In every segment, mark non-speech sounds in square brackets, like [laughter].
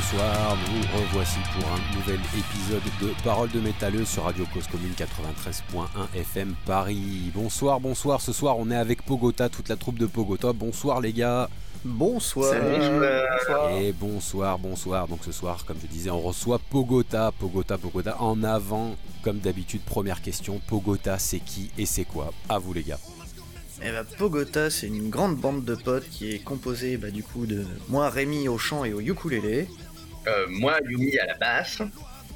Bonsoir, nous revoici pour un nouvel épisode de Parole de métalleux sur Radio Cause Commune 93.1 FM Paris. Bonsoir, bonsoir, ce soir on est avec Pogota, toute la troupe de Pogota. Bonsoir les gars. Bonsoir. Et bonsoir, bonsoir. Donc ce soir, comme je disais, on reçoit Pogota, Pogota, Pogota. En avant, comme d'habitude, première question, Pogota c'est qui et c'est quoi? À vous les gars. Eh ben, Pogota, c'est une grande bande de potes qui est composée bah, du coup de moi, Rémi au chant et au ukulélé. Euh, moi, Yumi à la basse.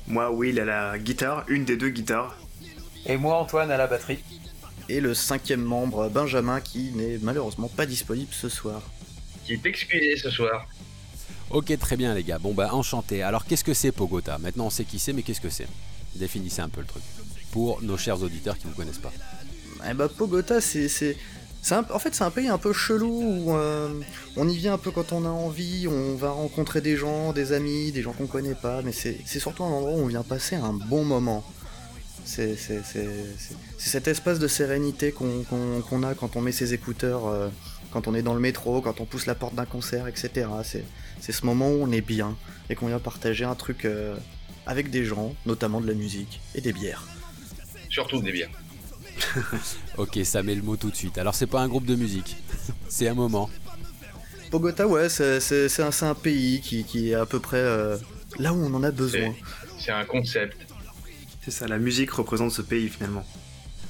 Moi, Will à la guitare, une des deux guitares. Et moi, Antoine à la batterie. Et le cinquième membre, Benjamin, qui n'est malheureusement pas disponible ce soir. Qui est excusé ce soir. Ok, très bien les gars. Bon bah enchanté. Alors qu'est-ce que c'est Pogota? Maintenant on sait qui c'est, mais qu'est-ce que c'est? Définissez un peu le truc. Pour nos chers auditeurs qui ne vous connaissent pas. Eh bah, Pogota, c'est. Un- en fait, c'est un pays un peu chelou où euh, on y vient un peu quand on a envie, on va rencontrer des gens, des amis, des gens qu'on connaît pas, mais c'est, surtout un endroit où on vient passer un bon moment. C'est, cet espace de sérénité qu'on, qu'on- qu'on a quand on met ses écouteurs, euh, quand on est dans le métro, quand on pousse la porte d'un concert, etc. C'est, c'est ce moment où on est bien et qu'on vient partager un truc euh, avec des gens, notamment de la musique et des bières. Surtout des bières. [laughs] Ok, ça met le mot tout de suite. Alors c'est pas un groupe de musique, c'est un moment. Bogota, ouais, c'est, un, pays qui, qui est à peu près euh, là où on en a besoin. C'est un concept. C'est ça, la musique représente ce pays finalement.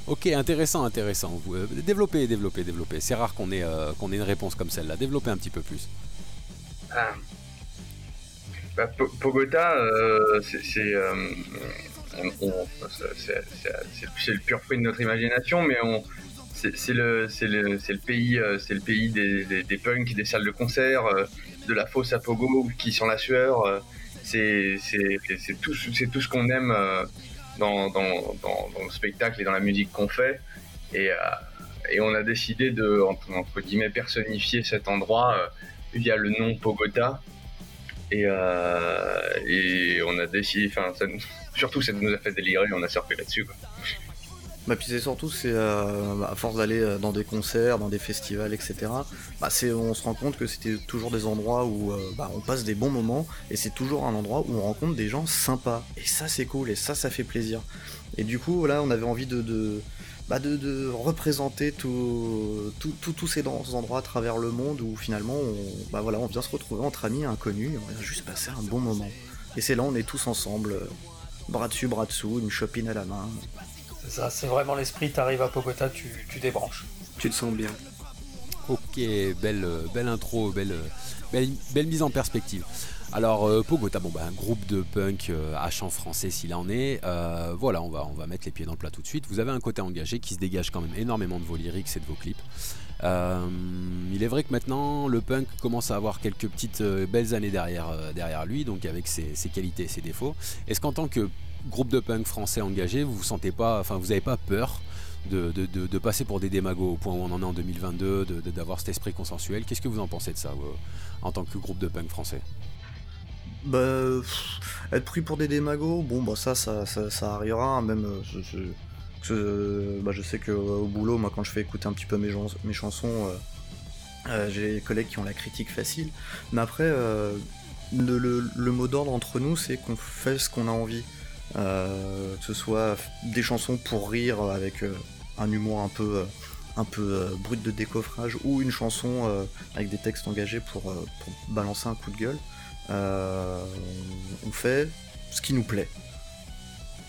Ok, intéressant, intéressant. Vous, euh, développez, développez, développez. C'est rare qu'on ait, euh, qu'on ait une réponse comme celle-là. Développez un petit peu plus. Ah. Bah, Po- Pogota, euh, c'est c'est- le pur fruit de notre imagination, mais c'est le pays euh, des, punks, des salles de concert, euh, de la fosse à pogo qui sont la sueur. euh, c'est tout ce qu'on aime dans, le spectacle et dans la musique qu'on fait. Et, on a décidé de entre, personnifier cet endroit via le nom Pogota. Et, euh, et on a décidé, enfin, [laughs] surtout ça nous a fait délirer, on a surfé là-dessus. quoi. [laughs] Bah, puis c'est surtout, c'est euh, à force d'aller euh, dans des concerts, dans des festivals, etc. Bah, on se rend compte que c'était toujours des endroits où bah, on passe des bons moments et c'est toujours un endroit où on rencontre des gens sympas. Et ça, c'est cool et ça, ça fait plaisir. Et du coup, là, on avait envie de, bah, de, de représenter tout- tout- tout- tous ces endroits à travers le monde où finalement, on, bah, voilà, on vient se retrouver entre amis inconnus et on vient juste passer un bon moment. Et c'est là, on est tous ensemble, bras dessus, bras dessous, une chopine à la main. C'est ça, c'est vraiment l'esprit, t'arrives à Pogota, tu, tu débranches. Tu te sens bien. Ok, belle, belle intro, belle, belle, belle mise en perspective. Alors, euh, Pogota, bon, bah, un groupe de punk euh, à chant français s'il en est. Euh, voilà, on va, mettre les pieds dans le plat tout de suite. Vous avez un côté engagé qui se dégage quand même énormément de vos lyrics et de vos clips. Il est vrai que maintenant, le punk commence à avoir quelques petites belles années derrière, lui, donc avec ses, qualités et ses défauts. Est-ce qu'en tant que groupe de punk français engagé, vous sentez pas, enfin, vous n'avez pas peur de, de- passer pour des démagos au point où on en est en 2022, de- de- d'avoir cet esprit consensuel? Qu'est-ce que vous en pensez de ça, en tant que groupe de punk français? Bah, être pris pour des démagos, bon, bah ça, ça, ça, arrivera, hein, même, euh, bah, je sais que euh, au boulot, moi, quand je fais écouter un petit peu mes, mes chansons, euh, j'ai des collègues qui ont la critique facile, mais après, euh, le, mot d'ordre entre nous, c'est qu'on fait ce qu'on a envie, que ce soit des chansons pour rire avec un humour un peu... un peu brut de décoffrage ou une chanson avec des textes engagés pour balancer un coup de gueule. Euh, on fait ce qui nous plaît.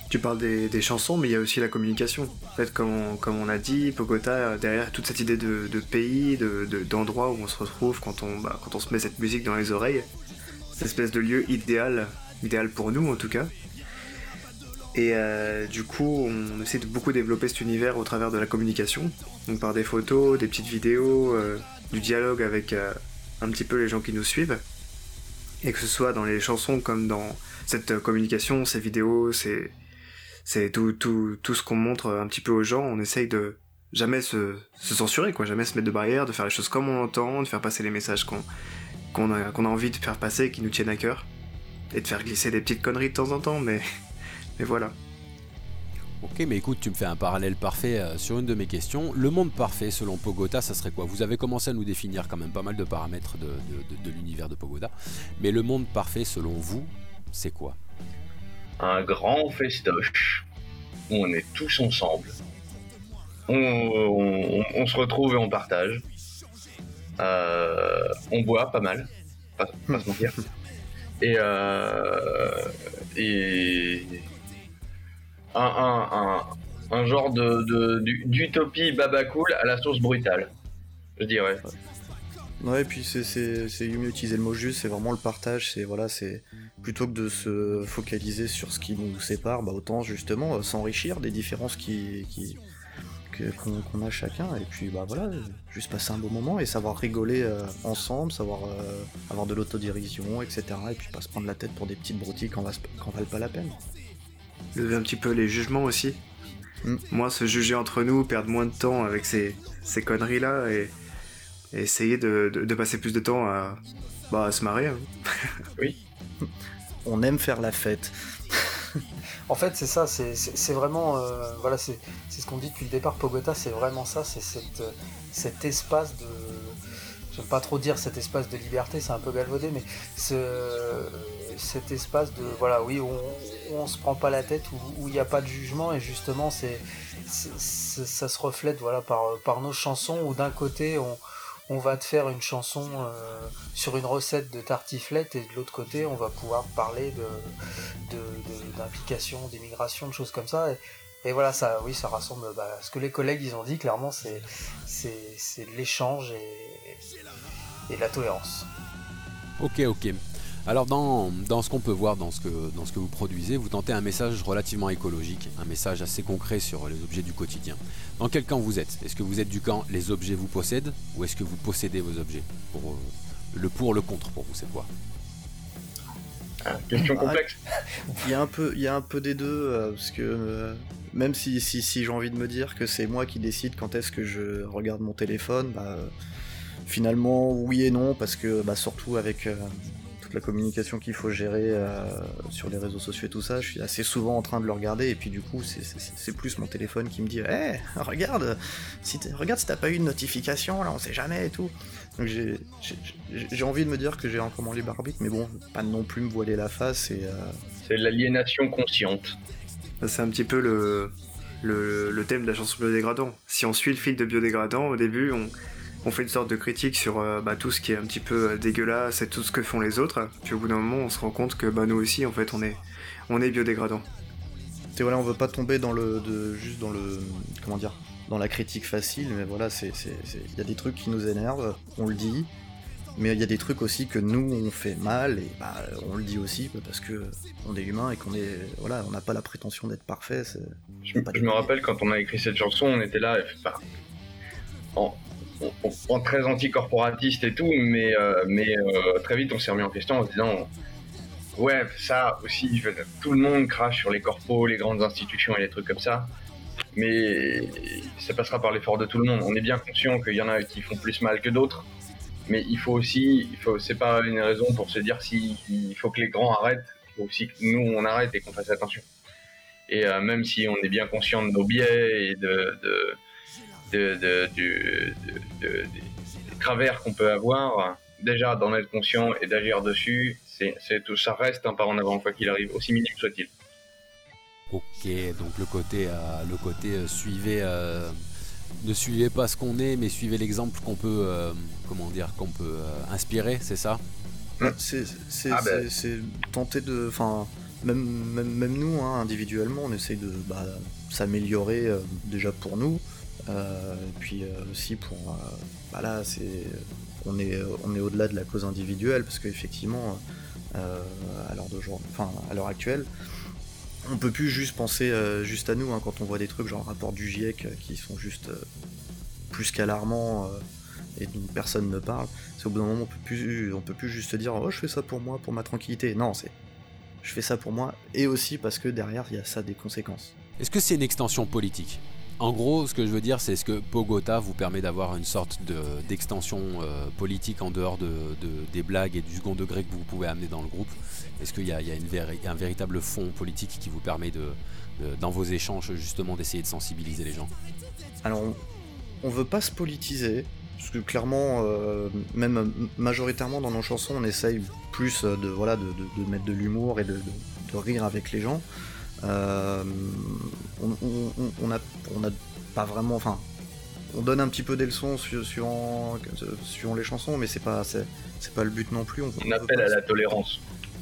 Tu parles des, chansons, mais il y a aussi la communication. En fait, comme on, comme a dit, Pogota, euh, derrière toute cette idée de, de pays, de- de- d'endroit où on se retrouve quand on, bah, quand on se met cette musique dans les oreilles, cette espèce de lieu idéal, idéal pour nous en tout cas. Et euh, du coup, on essaie de beaucoup développer cet univers au travers de la communication, donc par des photos, des petites vidéos, du dialogue avec un petit peu les gens qui nous suivent. Et que ce soit dans les chansons comme dans cette euh, communication, ces vidéos, ces, c'est tout, tout, tout ce qu'on montre un petit peu aux gens, on essaye de jamais se, censurer, quoi, jamais se mettre de barrière, de faire les choses comme on entend, de faire passer les messages qu'on qu'on a, qu'on a envie de faire passer, qui nous tiennent à cœur, et de faire glisser des petites conneries de temps en temps, mais, [laughs] mais voilà. Ok, mais écoute, tu me fais un parallèle parfait euh, sur une de mes questions. Le monde parfait, selon Pogota, ça serait quoi? Vous avez commencé à nous définir quand même pas mal de paramètres de, de- de- l'univers de Pogota. Mais le monde parfait, selon vous, c'est quoi? Un grand festoche où on est tous ensemble. On, se retrouve et on partage. Euh, on boit pas mal, pas, pas se. Et, euh, et un, un, un, genre d'utopie baba cool à la sauce brutale, je dirais. Ouais, et puis c'est- mieux utiliser le mot juste, c'est vraiment le partage, c'est voilà, c'est plutôt que de se focaliser sur ce qui nous sépare, bah autant justement euh, s'enrichir des différences qui, qui qu'on a chacun, et puis bah voilà, juste passer un beau moment et savoir rigoler euh, ensemble, savoir euh, avoir de l'autodérision, etc. Et puis pas se prendre la tête pour des petites broutilles quand, quand valent pas la peine. Lever un petit peu les jugements aussi. Mm. Moi, se juger entre nous, perdre moins de temps avec ces, ces conneries-là et, et essayer de, de- de passer plus de temps à, bah, à se marrer. hein. [laughs] On aime faire la fête. [laughs] En fait, c'est ça, c'est- vraiment. euh, voilà, c'est c'est ce qu'on dit depuis le départ. Pogota, c'est vraiment ça, c'est cette, cet espace de. J'aime pas trop dire cet espace de liberté, c'est un peu galvaudé, mais ce, cet espace de. Voilà, oui, on, on se prend pas la tête, où il n'y a pas de jugement, et justement, c'est ça se reflète voilà, par, par nos chansons, où d'un côté, on, on va te faire une chanson euh, sur une recette de tartiflette, et de l'autre côté, on va pouvoir parler de d'implication, d'immigration, de choses comme ça. Et, voilà, ça, oui, ça rassemble bah, ce que les collègues ils ont dit, clairement, c'est, c'est l'échange et, et la tolérance. Ok, ok. Alors dans, dans ce qu'on peut voir dans ce, que, dans ce que vous produisez, vous tentez un message relativement écologique, un message assez concret sur les objets du quotidien. Dans quel camp vous êtes? Est-ce que vous êtes du camp les objets vous possèdent ou est-ce que vous possédez vos objets pour, euh, Le pour, le contre pour vous, c'est quoi? Ah, Question Ah, complexe. Il y a un peu, il y a un peu des deux, euh, parce que euh, même si, si, si j'ai envie de me dire que c'est moi qui décide quand est-ce que je regarde mon téléphone, bah, finalement oui et non, parce que bah, surtout avec la communication qu'il faut gérer euh, sur les réseaux sociaux et tout ça, je suis assez souvent en train de le regarder, et puis du coup c'est- plus mon téléphone qui me dit Hé, regarde, si regarde si t'as pas eu une notification, là on sait jamais et tout. Donc j'ai- envie de me dire que j'ai encore mon libre arbitre, mais bon, pas non plus me voiler la face et... euh, C'est l'aliénation consciente. C'est un petit peu le, le, le thème de la chanson biodégradant. Si on suit le fil de biodégradant, au début, on, on fait une sorte de critique sur euh, bah, tout ce qui est un petit peu euh, dégueulasse et tout ce que font les autres. Puis au bout d'un moment, on se rend compte que bah, nous aussi, en fait, on est, on est biodégradant. Et voilà, on veut pas tomber dans le, de, juste dans le, comment dire, dans la critique facile, mais voilà, c'est, c'est, c'est- il y a des trucs qui nous énervent, on le dit, mais il y a des trucs aussi que nous on fait mal et bah, on le dit aussi parce que on est humain et qu'on est, voilà, on n'a pas la prétention d'être parfait. Je, me rappelle quand on a écrit cette chanson, on était là, enfin, en, en- en très anticorporatiste et tout, mais, euh, mais euh, très vite on s'est remis en question en se disant Ouais, ça aussi, tout le monde crache sur les corpos, les grandes institutions et les trucs comme ça, mais ça passera par l'effort de tout le monde. On est bien conscient qu'il y en a qui font plus mal que d'autres, mais il faut aussi, c'est pas une raison pour se dire si il faut que les grands arrêtent, il faut aussi que nous on arrête et qu'on fasse attention. Et euh, même si on est bien conscient de nos biais et de, de, de, de- du- de- de- des, travers qu'on peut avoir, déjà d'en être conscient et d'agir dessus, c'est, tout, ça reste un pas en avant quoi qu'il arrive, aussi minime soit-il. Ok, donc le côté, euh, le côté euh, suivez, euh, ne suivez pas ce qu'on est, mais suivez l'exemple qu'on peut, euh, comment dire, qu'on peut euh, inspirer, c'est ça? C'est, c'est, Ah ben. tenter de, enfin, même, même, même nous, hein, individuellement, on essaye de bah, s'améliorer euh, déjà pour nous, et puis euh, aussi pour, euh, bah c'est, on est, on est au-delà de la cause individuelle parce qu'effectivement, euh, à l'heure enfin, à l'heure actuelle, on peut plus juste penser euh, juste à nous hein, quand on voit des trucs genre le rapport du GIEC euh, qui sont juste euh, plus qu'alarmants euh, et dont personne ne parle. C'est au bout d'un moment on peut plus on peut plus juste dire oh je fais ça pour moi pour ma tranquillité. Non c'est je fais ça pour moi et aussi parce que derrière il y a ça des conséquences. Est-ce que c'est une extension politique? En gros, ce que je veux dire, c'est ce que Pogota vous permet d'avoir une sorte d'extension euh, politique en dehors de, des blagues et du second degré que vous pouvez amener dans le groupe. Est-ce qu'il y a, un véritable fond politique qui vous permet, de, dans vos échanges, justement, d'essayer de sensibiliser les gens? Alors, on, ne veut pas se politiser, parce que clairement, euh, même majoritairement dans nos chansons, on essaye plus de, voilà, de, mettre de l'humour et de, rire avec les gens. Euh, on n'a pas vraiment. Enfin, on donne un petit peu des leçons suivant, les chansons, mais c'est pas, c'est pas le but non plus. On, appelle à la tolérance.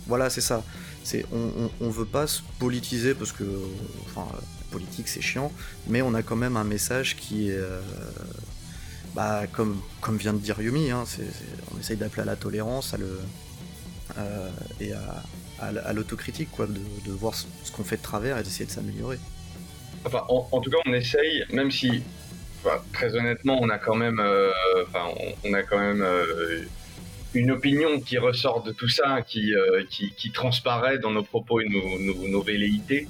Voilà, c'est ça. C'est, on, veut pas se politiser parce que, enfin, politique c'est chiant, mais on a quand même un message qui est, euh, bah, comme, comme vient de dire Yumi, hein, on essaye d'appeler à la tolérance, à le, euh, et à, à, l'autocritique, quoi, de, voir ce, qu'on fait de travers et d'essayer de s'améliorer. Enfin, en, tout cas, on essaye, même si, très honnêtement, on a quand même, euh, enfin, on, a quand même euh, une opinion qui ressort de tout ça, qui, euh, qui, transparaît dans nos propos et nos, nos, velléités,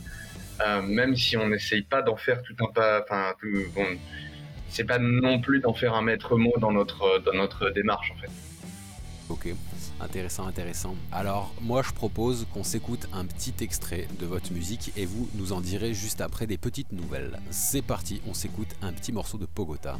même si on n'essaye pas d'en faire tout un pas, enfin, bon, c'est pas non plus d'en faire un maître mot dans notre, dans notre démarche, en fait. Ok. Intéressant, intéressant. Alors, moi, je propose qu'on s'écoute un petit extrait de votre musique et vous nous en direz juste après des petites nouvelles. C'est parti, on s'écoute un petit morceau de Pogota.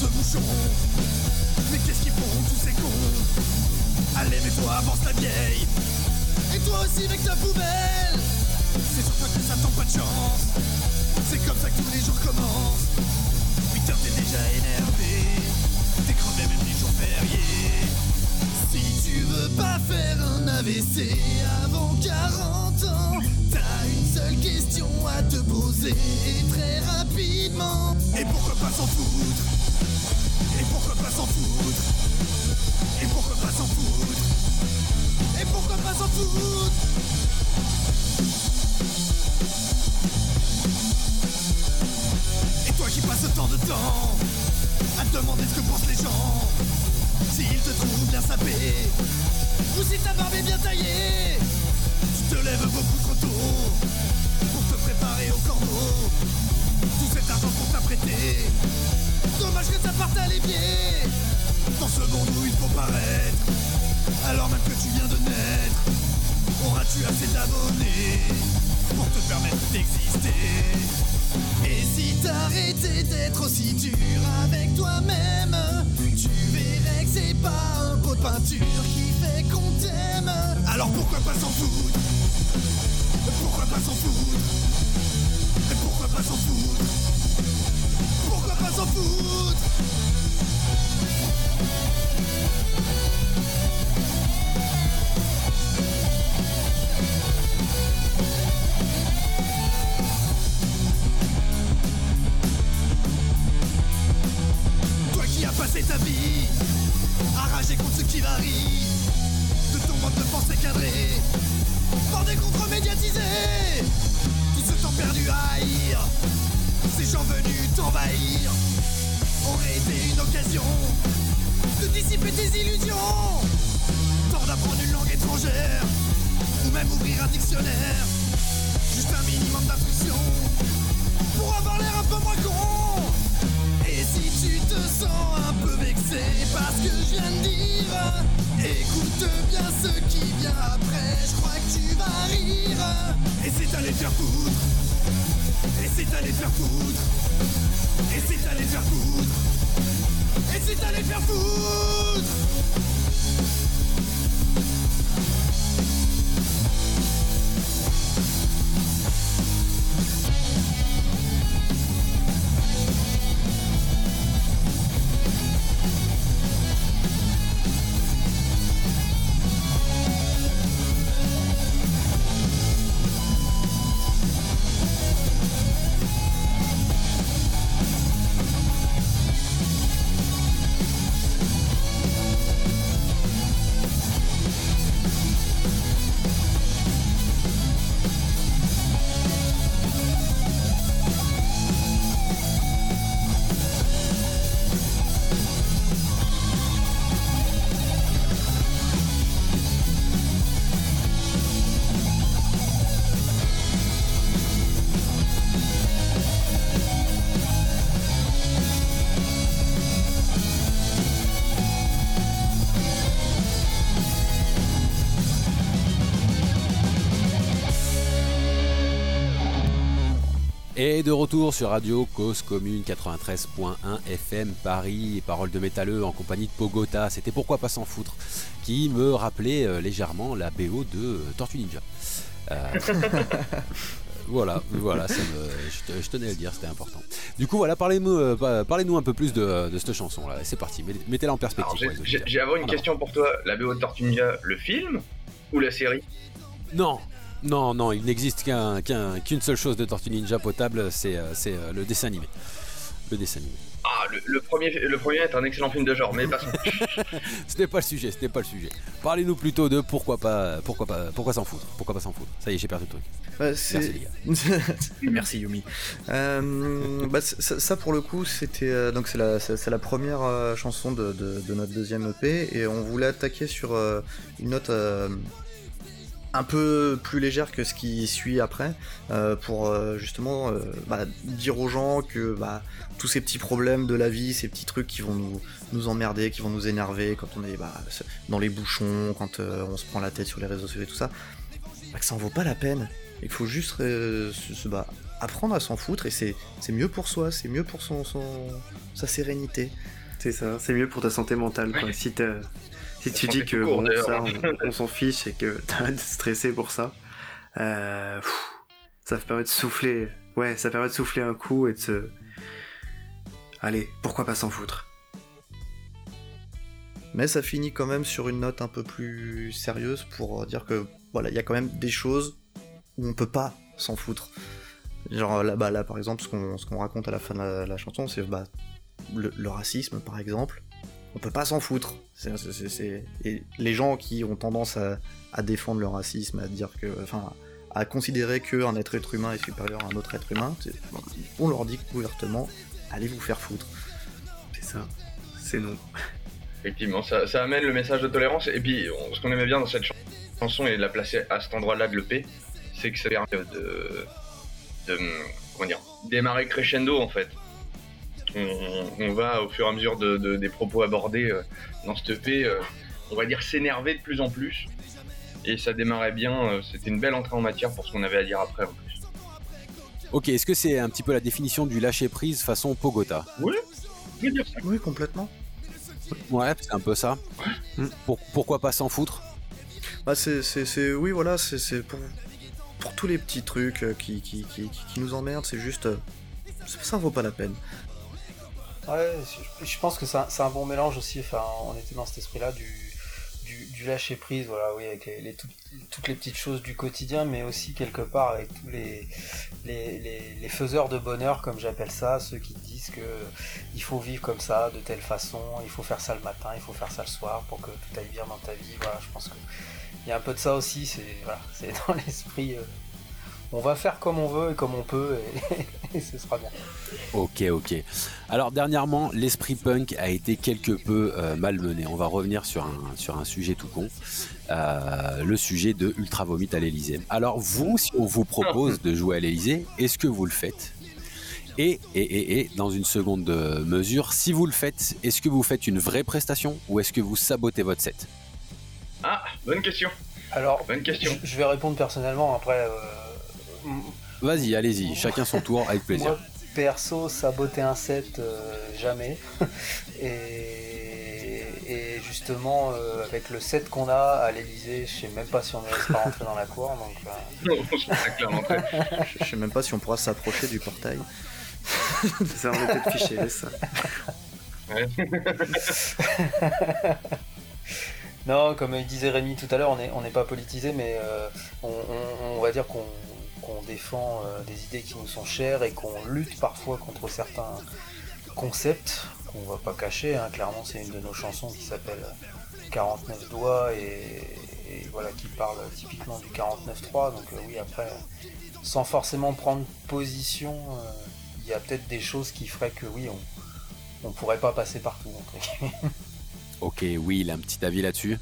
Ce bouchon. Mais qu'est-ce qu'ils font tous ces cons? Allez, mets-toi, avance ta vieille. Et toi aussi avec ta poubelle. C'est sur toi que ça tombe pas de chance. C'est comme ça que tous les jours commencent. 8 heures t'es déjà énervé. T'es crevé même les jours fériés. Si tu veux pas faire un AVC avant 40 ans, t'as une seule question à te poser très rapidement. Et pourquoi pas s'en foutre? Et pourquoi pas s'en foutre Et pourquoi pas s'en foutre Et pourquoi pas s'en foutre Et toi qui passes tant de temps à te demander ce que pensent les gens s'il te trouve bien sapé Ou si ta barbe est bien taillée Tu te lèves beaucoup trop tôt Pour te préparer au corbeau. Tout cet argent pour t'apprêter Dommage que ça parte à l'évier. Dans ce monde où il faut paraître Alors même que tu viens de naître Auras-tu assez d'abonnés Pour te permettre d'exister? Et si t'arrêtais d'être aussi dur avec toi-même Tu verrais que c'est pas un pot de peinture qui fait qu'on t'aime. Alors pourquoi pas s'en foutre? Pourquoi pas s'en foutre? Pourquoi pas s'en foutre? Pourquoi pas s'en foutre passer ta vie à rager contre ce qui varie de ton mode de pensée cadré par des contres médiatisés. Tout ce temps perdu à haïr, ces gens venus t'envahir aurait été une occasion de dissiper tes illusions. Temps d'apprendre une langue étrangère ou même ouvrir un dictionnaire. Juste un minimum d'instruction pour avoir l'air un peu moins con. Et si tu te sens un peu vexé par ce que je viens de dire, écoute bien ce qui vient après, je crois que tu vas rire. Et c'est allé faire foutre, et c'est allé faire foutre, et c'est allé faire foutre, et c'est allé faire foutre. Et de retour sur Radio Cause Commune 93.1 FM Paris, parole de métalleux en compagnie de Pogota. C'était pourquoi pas s'en foutre, qui me rappelait euh, légèrement la BO de euh, Tortue Ninja. Euh, [laughs] voilà, voilà, ça me- je, te- je tenais à le dire, c'était important. Du coup, voilà, parlez-nous pa- parlez-nous un peu plus de, de cette chanson là. C'est parti, mettez- mettez-la en perspective. j'ai- En une avant. question pour toi. La BO de Tortue Ninja, le film ou la série? Non, non, non, il n'existe qu'un- qu'un- qu'une seule chose de Tortue Ninja potable, c'est euh, c'est, euh, le dessin animé. Le dessin animé. Ah, le, le premier, le premier est un excellent film de genre, mais passons. [laughs] Ce n'est pas le sujet, ce n'est pas le sujet. Parlez-nous plutôt de pourquoi pas, pourquoi pas, pourquoi s'en foutre, pourquoi pas s'en foutre. Ça y est, j'ai perdu le truc. Bah, Merci les gars. [laughs] Merci Yumi. Euh, bah, ça, ça, pour le coup c'était euh, donc c'est la c'est c'est la première euh, chanson de, de- de notre deuxième EP et on voulait attaquer sur euh, une note euh, un peu plus légère que ce qui suit après euh, pour euh, justement euh, bah, dire aux gens que bah, tous ces petits problèmes de la vie, ces petits trucs qui vont nous, nous emmerder, qui vont nous énerver quand on est bah, dans les bouchons, quand euh, on se prend la tête sur les réseaux sociaux et tout ça, bah, que ça en vaut pas la peine et qu'il faut juste euh, se, se- bah, apprendre à s'en foutre et c'est c'est mieux pour soi, c'est mieux pour son, son- sa sérénité. C'est ça, c'est mieux pour ta santé mentale. Quoi. Si, t'as- si tu dis que court, bon, ça, on, on s'en fiche et que [laughs] t'arrêtes de stresser pour ça, euh, pff, ça permet de souffler. Ouais, ça permet de souffler un coup et de se. Allez, pourquoi pas s'en foutre Mais ça finit quand même sur une note un peu plus sérieuse pour dire que voilà, il y a quand même des choses où on peut pas s'en foutre. Genre là, bah, là par exemple, ce qu'on ce qu'on raconte à la fin de la, la chanson, c'est bah, le, le racisme par exemple. On peut pas s'en foutre. C'est- c'est- c'est- c'est- Et les gens qui ont tendance à, à défendre le racisme, à dire que, enfin, à considérer qu'un être, être humain est supérieur à un autre être humain, on leur dit ouvertement, allez vous faire foutre. C'est ça. C'est non. Effectivement, ça, ça amène le message de tolérance. Et puis, on- ce qu'on aimait bien dans cette chan- chanson et de la placer à cet endroit-là de l'EP, c'est que ça permet de, de comment dire, démarrer crescendo en fait. On, on va au fur et à mesure de, de- des propos abordés euh, dans cette EP, euh, on va dire s'énerver de plus en plus. Et ça démarrait bien, euh, c'était une belle entrée en matière pour ce qu'on avait à dire après en plus. Ok, est-ce que c'est un petit peu la définition du lâcher prise façon Pogota? Je veux dire ça. Oui, complètement. Ouais, c'est un peu ça. Pour- pourquoi pas s'en foutre? Bah c'est, c'est, c'est- oui voilà, c'est, c'est pour, pour tous les petits trucs qui, qui, qui, qui- qui nous emmerdent, c'est juste, ça, vaut pas la peine. Ouais, je, pense que c'est un, un bon mélange aussi. Enfin, on était dans cet esprit-là du, du, lâcher prise, voilà, oui, avec les, les tout- toutes les petites choses du quotidien, mais aussi quelque part avec tous les, les, les, les faiseurs de bonheur, comme j'appelle ça, ceux qui disent que il faut vivre comme ça, de telle façon, il faut faire ça le matin, il faut faire ça le soir pour que tout aille bien dans ta vie. Voilà, je pense que il y a un peu de ça aussi. C'est voilà, [laughs] dans l'esprit. euh, on va faire comme on veut et comme on peut, et, [laughs] et ce sera bien. Ok, ok. Alors dernièrement, l'esprit punk a été quelque peu euh, malmené. On va revenir sur un, sur un sujet tout con, Euh, le sujet de Ultra Vomit à l'Elysée. Alors vous, si on vous propose de jouer à l'Elysée, est-ce que vous le faites? Et, et, et, et, dans une seconde mesure, si vous le faites, est-ce que vous faites une vraie prestation ou est-ce que vous sabotez votre set? Ah, bonne question, Alors, bonne question. Je, je vais répondre personnellement après. euh, Vas-y, allez-y, chacun son tour, avec plaisir. moi, perso, saboter un set, euh, jamais. [laughs] et, et justement, euh, avec le set qu'on a à l'Elysée, je sais même pas si on ne laisse pas rentrer dans la cour. Donc, euh. [laughs] Je, je sais même pas si on pourra s'approcher du portail. [laughs] Ça, on est peut-être fiché, laisse ça. Ouais. Non, comme il disait Rémi tout à l'heure, on n'est on pas politisé, mais euh, on, on- on va dire qu'on qu'on défend euh, des idées qui nous sont chères et qu'on lutte parfois contre certains concepts qu'on va pas cacher. hein. Clairement, c'est une de nos chansons qui s'appelle 49 doigts et, et voilà qui parle typiquement du 49.3. Donc euh, oui, après, sans forcément prendre position, euh, il y a peut-être des choses qui feraient que oui, on, on pourrait pas passer partout. entre guillemets. [laughs] Ok, oui, il a un petit avis là-dessus?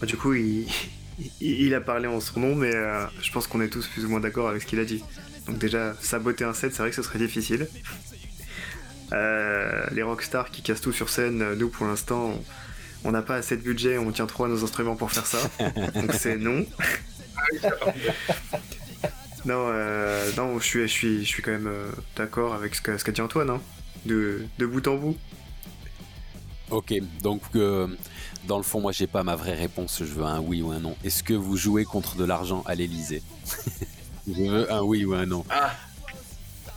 Bah, Du coup, il, il, a parlé en son nom, mais euh, je pense qu'on est tous plus ou moins d'accord avec ce qu'il a dit. Donc déjà, saboter un set, c'est vrai que ce serait difficile. Euh, les rockstars qui cassent tout sur scène, euh, nous pour l'instant, on- n'a pas assez de budget, on tient trop à nos instruments pour faire ça. [laughs] Donc c'est non. Non, euh, non, je suis, je suis, je suis quand même d'accord avec ce qu'a ce dit Antoine, hein, de, de bout en bout. Ok, donc dans le fond, moi j'ai pas ma vraie réponse, je veux un oui ou un non. Est-ce que vous jouez contre de l'argent à l'Elysée [laughs] Je veux un oui ou un non. Ah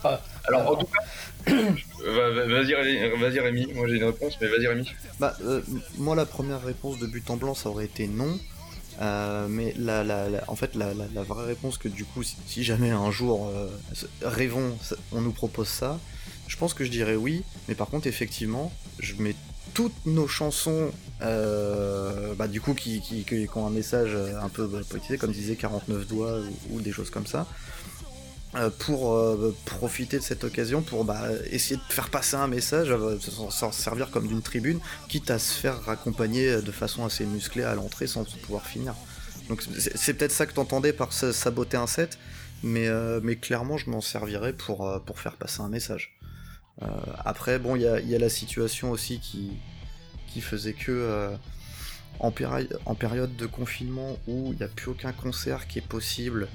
Ah, Alors, en tout cas, [coughs] va- va- vas-y vas-y, Rémi, moi j'ai une réponse, mais vas-y Rémi. Bah, euh, moi, la première réponse de but en blanc, ça aurait été non. Euh, mais la, la- la- en fait, la, la- la vraie réponse que du coup, si, si jamais un jour, euh, rêvons, on nous propose ça, je pense que je dirais oui. Mais par contre, effectivement, je mets toutes nos chansons, euh, bah, qui, qui, ont un message un peu bah, politisé, comme disait 49 doigts ou, des choses comme ça. euh, pour euh, profiter de cette occasion pour bah, essayer de faire passer un message, euh, s'en servir comme d'une tribune, quitte à se faire raccompagner de façon assez musclée à l'entrée sans pouvoir finir. Donc c'est peut-être ça que t'entendais par saboter un set, mais, euh, clairement je m'en servirais euh, pour faire passer un message. Euh, après, bon, il y a, la situation aussi qui, faisait que euh, en, péri- en période de confinement où il n'y a plus aucun concert qui est possible,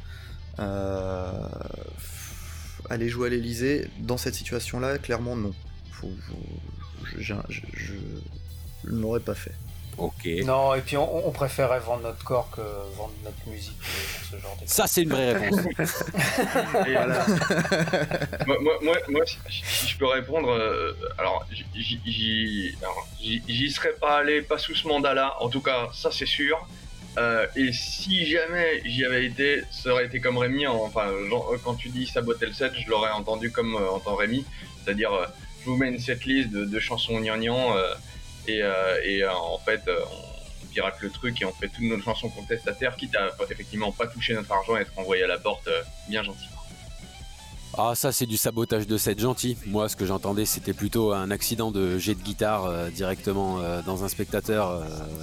euh, aller jouer à l'Elysée, dans cette situation-là, clairement non. Je- je ne l'aurais pas fait. Ok. Non, et puis on, on préférait vendre notre corps que vendre notre musique pour ce genre de Ça, c'est une vraie réponse. [laughs] Moi, moi, moi, moi, si, si je peux répondre, euh, alors j'y- serais pas allé, pas sous ce mandat-là, en tout cas, ça c'est sûr. Euh, et si jamais j'y avais été, ça aurait été comme Rémi, en- enfin, genre, euh, quand tu dis saboter le set, je l'aurais entendu comme euh, entend Rémi, c'est-à-dire euh, je vous mets une setlist de, de chansons gnangnang euh, et, euh, euh, en fait euh, on pirate le truc et on fait toutes nos chansons contestataires, quitte à effectivement pas toucher notre argent et être envoyé à la porte bien gentiment. Ah, ça, c'est du sabotage de set gentil. Moi, ce que j'entendais, c'était plutôt un accident de jet de guitare euh, directement euh, dans un spectateur euh,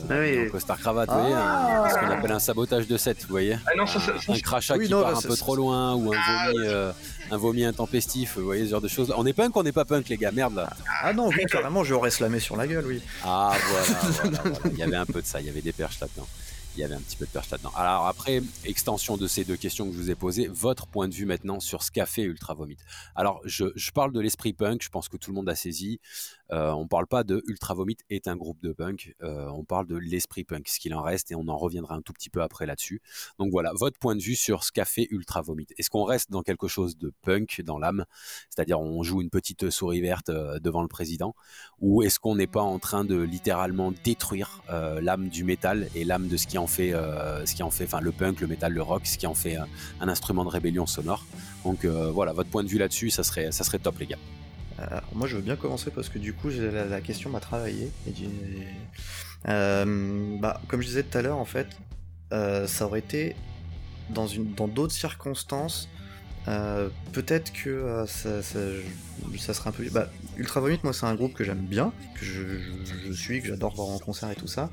Ah oui. en costard cravate, vous voyez, un- ce qu'on appelle un sabotage de set, vous voyez Ah non, ça, ça, ça, un crachat Oui, qui non, part bah, un peu trop loin ou un vomi, euh, un vomi intempestif, vous voyez ce genre de choses. On est punk, ou on n'est pas punk les gars, merde là. Ah non, oui, carrément, j'aurais slamé sur la gueule, oui. Ah voilà, voilà, voilà. il y avait un peu de ça, il y avait des perches là-dedans. Il y avait un petit peu de perches là-dedans. Alors après, extension de ces deux questions que je vous ai posées, votre point de vue maintenant sur ce qu'a fait Ultra Vomit. Alors je parle de l'esprit punk, je pense que tout le monde a saisi. Euh, on parle pas de Ultra Vomit est un groupe de punk, euh, on parle de l'esprit punk, ce qu'il en reste, et on en reviendra un tout petit peu après là-dessus. Donc voilà, votre point de vue sur ce qu'a fait Ultra Vomit. Est-ce qu'on reste dans quelque chose de punk dans l'âme, c'est-à-dire on joue une petite souris verte euh, devant le président, ou est-ce qu'on n'est pas en train de littéralement détruire euh, l'âme du métal et l'âme de ce qui en fait, le punk, le métal, le rock, ce qui en fait un instrument de rébellion sonore? Donc voilà, votre point de vue là-dessus, ça serait top les gars. Moi, je veux bien commencer parce que du coup, la, question m'a travaillé. Et Euh, bah, comme je disais tout à l'heure, en fait, euh, ça aurait été dans une, dans d'autres circonstances. euh, peut-être que ça, serait un peu. Bah, Ultra Vomit, moi, c'est un groupe que j'aime bien, que je, suis, que j'adore voir en concert et tout ça.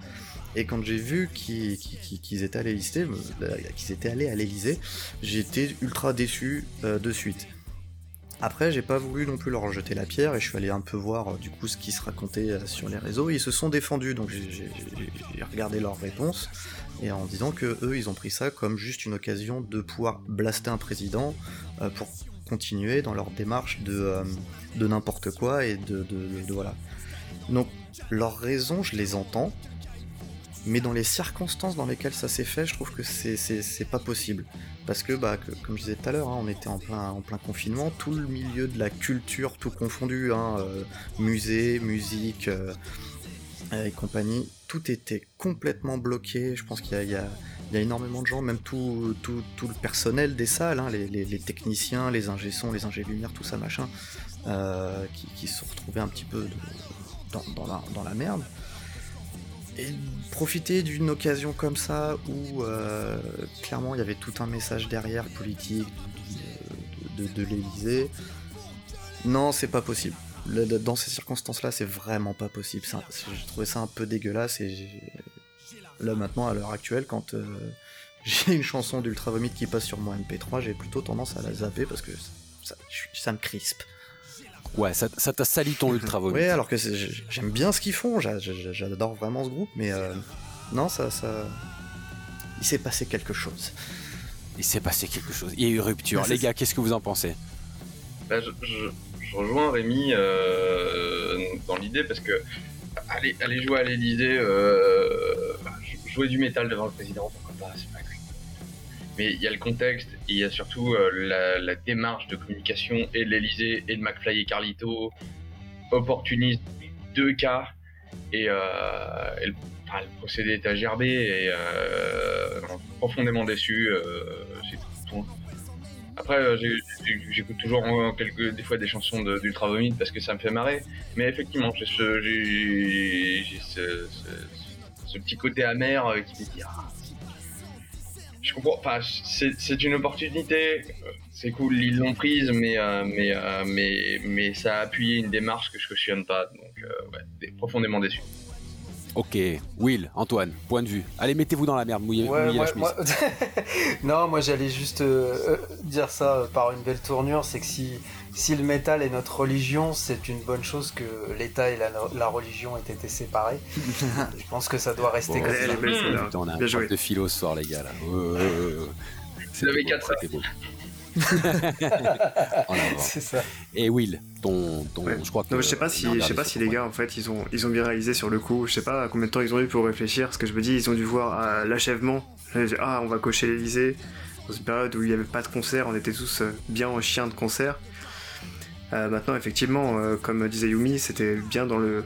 Et quand j'ai vu qu'ils étaient allés qu'ils étaient allés à l'Elysée, j'étais ultra déçu de suite. Après, j'ai pas voulu non plus leur jeter la pierre et je suis allé un peu voir euh, du coup ce qui se racontait euh, sur les réseaux. Ils se sont défendus, donc j'ai- regardé leurs réponses et en disant que eux, ils ont pris ça comme juste une occasion de pouvoir blaster un président euh, pour continuer dans leur démarche de, de n'importe quoi et de, de- de- voilà. Donc leurs raisons, je les entends, mais dans les circonstances dans lesquelles ça s'est fait, je trouve que c'est- pas possible. Parce que, bah, comme je disais tout à l'heure, hein, on était en plein, en plein confinement, tout le milieu de la culture, tout confondu, hein, euh, musée, musique euh, euh, et compagnie, tout était complètement bloqué. Je pense qu'il y, a- énormément de gens, même tout, le personnel des salles, hein, les, techniciens, les ingé-sons, les ingé-lumière, tout ça machin, qui, se sont retrouvés un petit peu dans la merde. Et profiter d'une occasion comme ça où euh, clairement il y avait tout un message derrière politique de, l'Elysée. Non, c'est pas possible. Dans ces circonstances-là, c'est vraiment pas possible. J'ai trouvé ça un peu dégueulasse et là maintenant, à l'heure actuelle, quand euh, [laughs] j'ai une chanson d'Ultra Vomit qui passe sur mon MP3, j'ai plutôt tendance à la zapper parce que ça, ça me crispe. Ouais, ça ça t'a sali ton Ultra [laughs] Vomit. Ouais, alors que j'aime bien ce qu'ils font, j'a- j'a- j'adore vraiment ce groupe, mais euh, non, ça, ça, il s'est passé quelque chose. il s'est passé quelque chose. Il y a eu rupture. Les gars, qu'est-ce que vous en pensez? Bah, je, je, rejoins Rémi euh, dans l'idée parce que aller, aller jouer à l'Elysée, euh, jouer du métal devant le président, pourquoi pas, c'est pas mais il y a le contexte, il y a surtout euh, la, démarche de communication et de l'Elysée et de McFly et Carlito, opportuniste deux cas, et, euh, le, procédé est à gerber, et euh, profondément déçu, tout. Après, j'écoute toujours des fois des chansons d'Ultra parce que ça me fait marrer, mais effectivement, j'ai ce, ce, petit côté amer qui me dit ah, je comprends. Enfin, c'est une opportunité. C'est cool, ils l'ont prise, mais, euh, mais, euh, mais, mais ça a appuyé une démarche que je cautionne pas. Donc, euh, ouais, profondément déçu. Ok, Will, Antoine, point de vue. Allez, mettez-vous dans la merde, mouillez, la chemise. [laughs] non, moi j'allais juste dire ça par une belle tournure, c'est que si si le métal est notre religion, c'est une bonne chose que l'État et la, religion aient été séparés. Je pense que ça doit rester comme ça. On a un de philo ce soir, les gars. Là. Vous avez 4 [laughs] C'est ça. Et Will, ton, ton je crois que. je sais pas si, je sais pas si les gars en fait ils ont, ils ont bien réalisé sur le coup. Je sais pas combien de temps ils ont eu pour réfléchir. Parce que je me dis, ils ont dû voir euh, l'achèvement. Ah, on va cocher l'Elysée. Dans une période où il n'y avait pas de concert, on était tous euh, bien en chien de concert. Euh, maintenant, effectivement, euh, comme disait Yumi, c'était bien dans le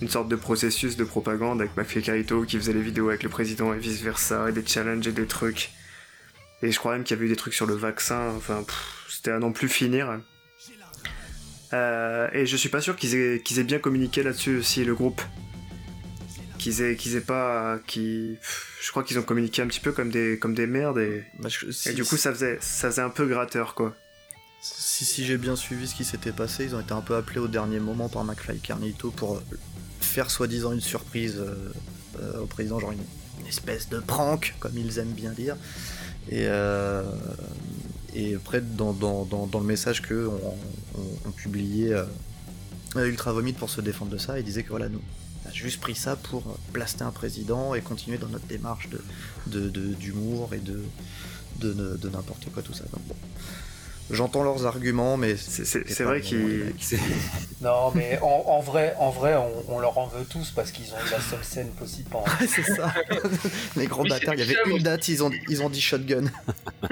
une sorte de processus de propagande avec Mafia Carito qui faisait les vidéos avec le président et vice versa, et des challenges et des trucs. Et je crois même qu'il y avait eu des trucs sur le vaccin, enfin, c'était à non plus finir. Euh, et je suis pas sûr qu'ils aient, qu'ils aient bien communiqué là-dessus aussi, le groupe. Qu'ils aient, qu'ils aient pas. Qui, je crois qu'ils ont communiqué un petit peu comme des, comme des merdes et, bah, et du coup ça faisait, ça faisait un peu gratteur quoi si, j'ai bien suivi ce qui s'était passé, ils ont été un peu appelés au dernier moment par McFly Carnito pour faire soi-disant une surprise euh, euh, au président, genre une, espèce de prank, comme ils aiment bien dire. Et, euh, après, dans, le message que on, publiait Ultra Vomit pour se défendre de ça, ils disaient que voilà, nous, on a juste pris ça pour blaster un président et continuer dans notre démarche d'humour et de, de, n'importe quoi, tout ça. bon. J'entends leurs arguments, mais c'est vrai qu'ils. [laughs] non, mais en, vrai, en vrai on, leur en veut tous parce qu'ils ont eu la seule scène possible. c'est ça. [laughs] Les grands bâtards, il y avait une date, ils ont, ils ont dit shotgun. [laughs]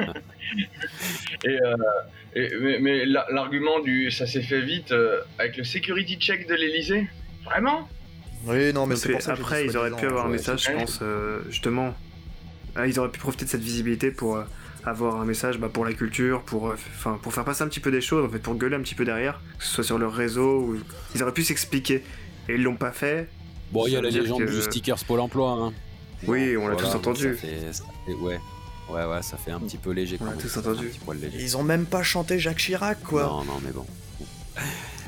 et, euh, mais, l'argument du ça s'est fait vite euh, avec le security check de l'Elysée Vraiment? Oui, non, mais c'est pour ça Après, ils auraient pu avoir un message, je pense, euh, justement. Ah, ils auraient pu profiter de cette visibilité pour avoir un message bah, pour la culture, pour, euh, enfin, pour faire passer un petit peu des choses, en fait, pour gueuler un petit peu derrière, que ce soit sur leur réseau, ou... ils auraient pu s'expliquer. Et ils l'ont pas fait. Bon, il y a la légende du stickers Pôle emploi. Hein. Oui, on l'a tous entendu. ouais. Ouais, ouais, ça fait un petit peu léger. On l'a tous entendu. Ils ont même pas chanté Jacques Chirac, quoi. Non, non, mais bon.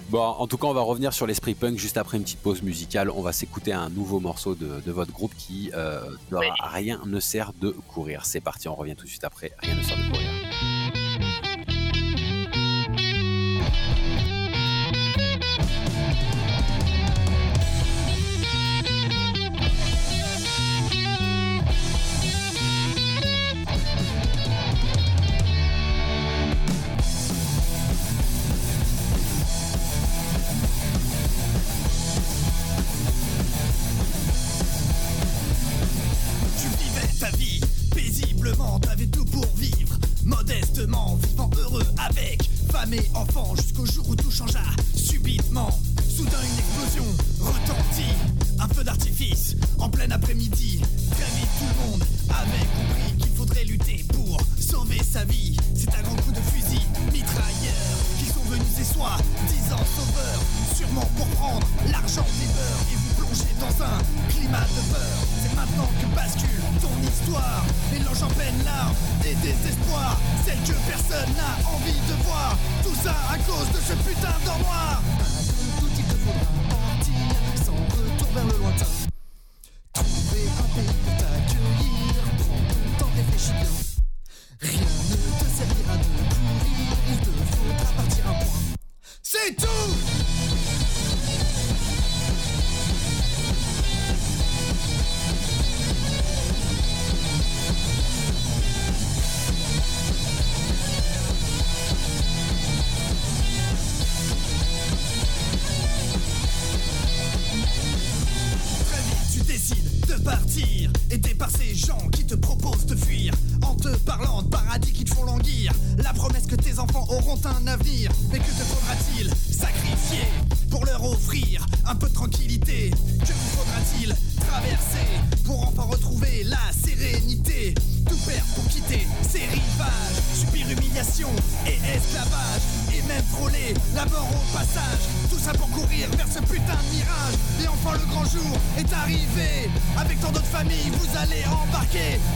Bon, en tout cas, on va revenir sur l'esprit punk juste après une petite pause musicale. On va s'écouter un nouveau morceau de, votre groupe qui euh, Rien ne sert de courir. C'est parti, on revient tout de suite après. Rien ne sert de courir.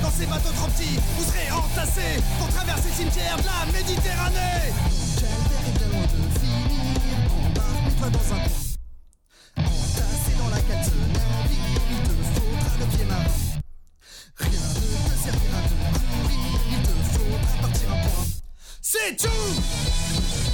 Dans ces bateaux trop petits. Vous serez entassés pour traverser le cimetière de la Méditerranée. Quel loin de finir. Embarque-toi dans un coin. Entassé dans la cale de navire, il te faudra le pied marin. Rien ne te servira de courir, il te faudra partir un point. C'est tout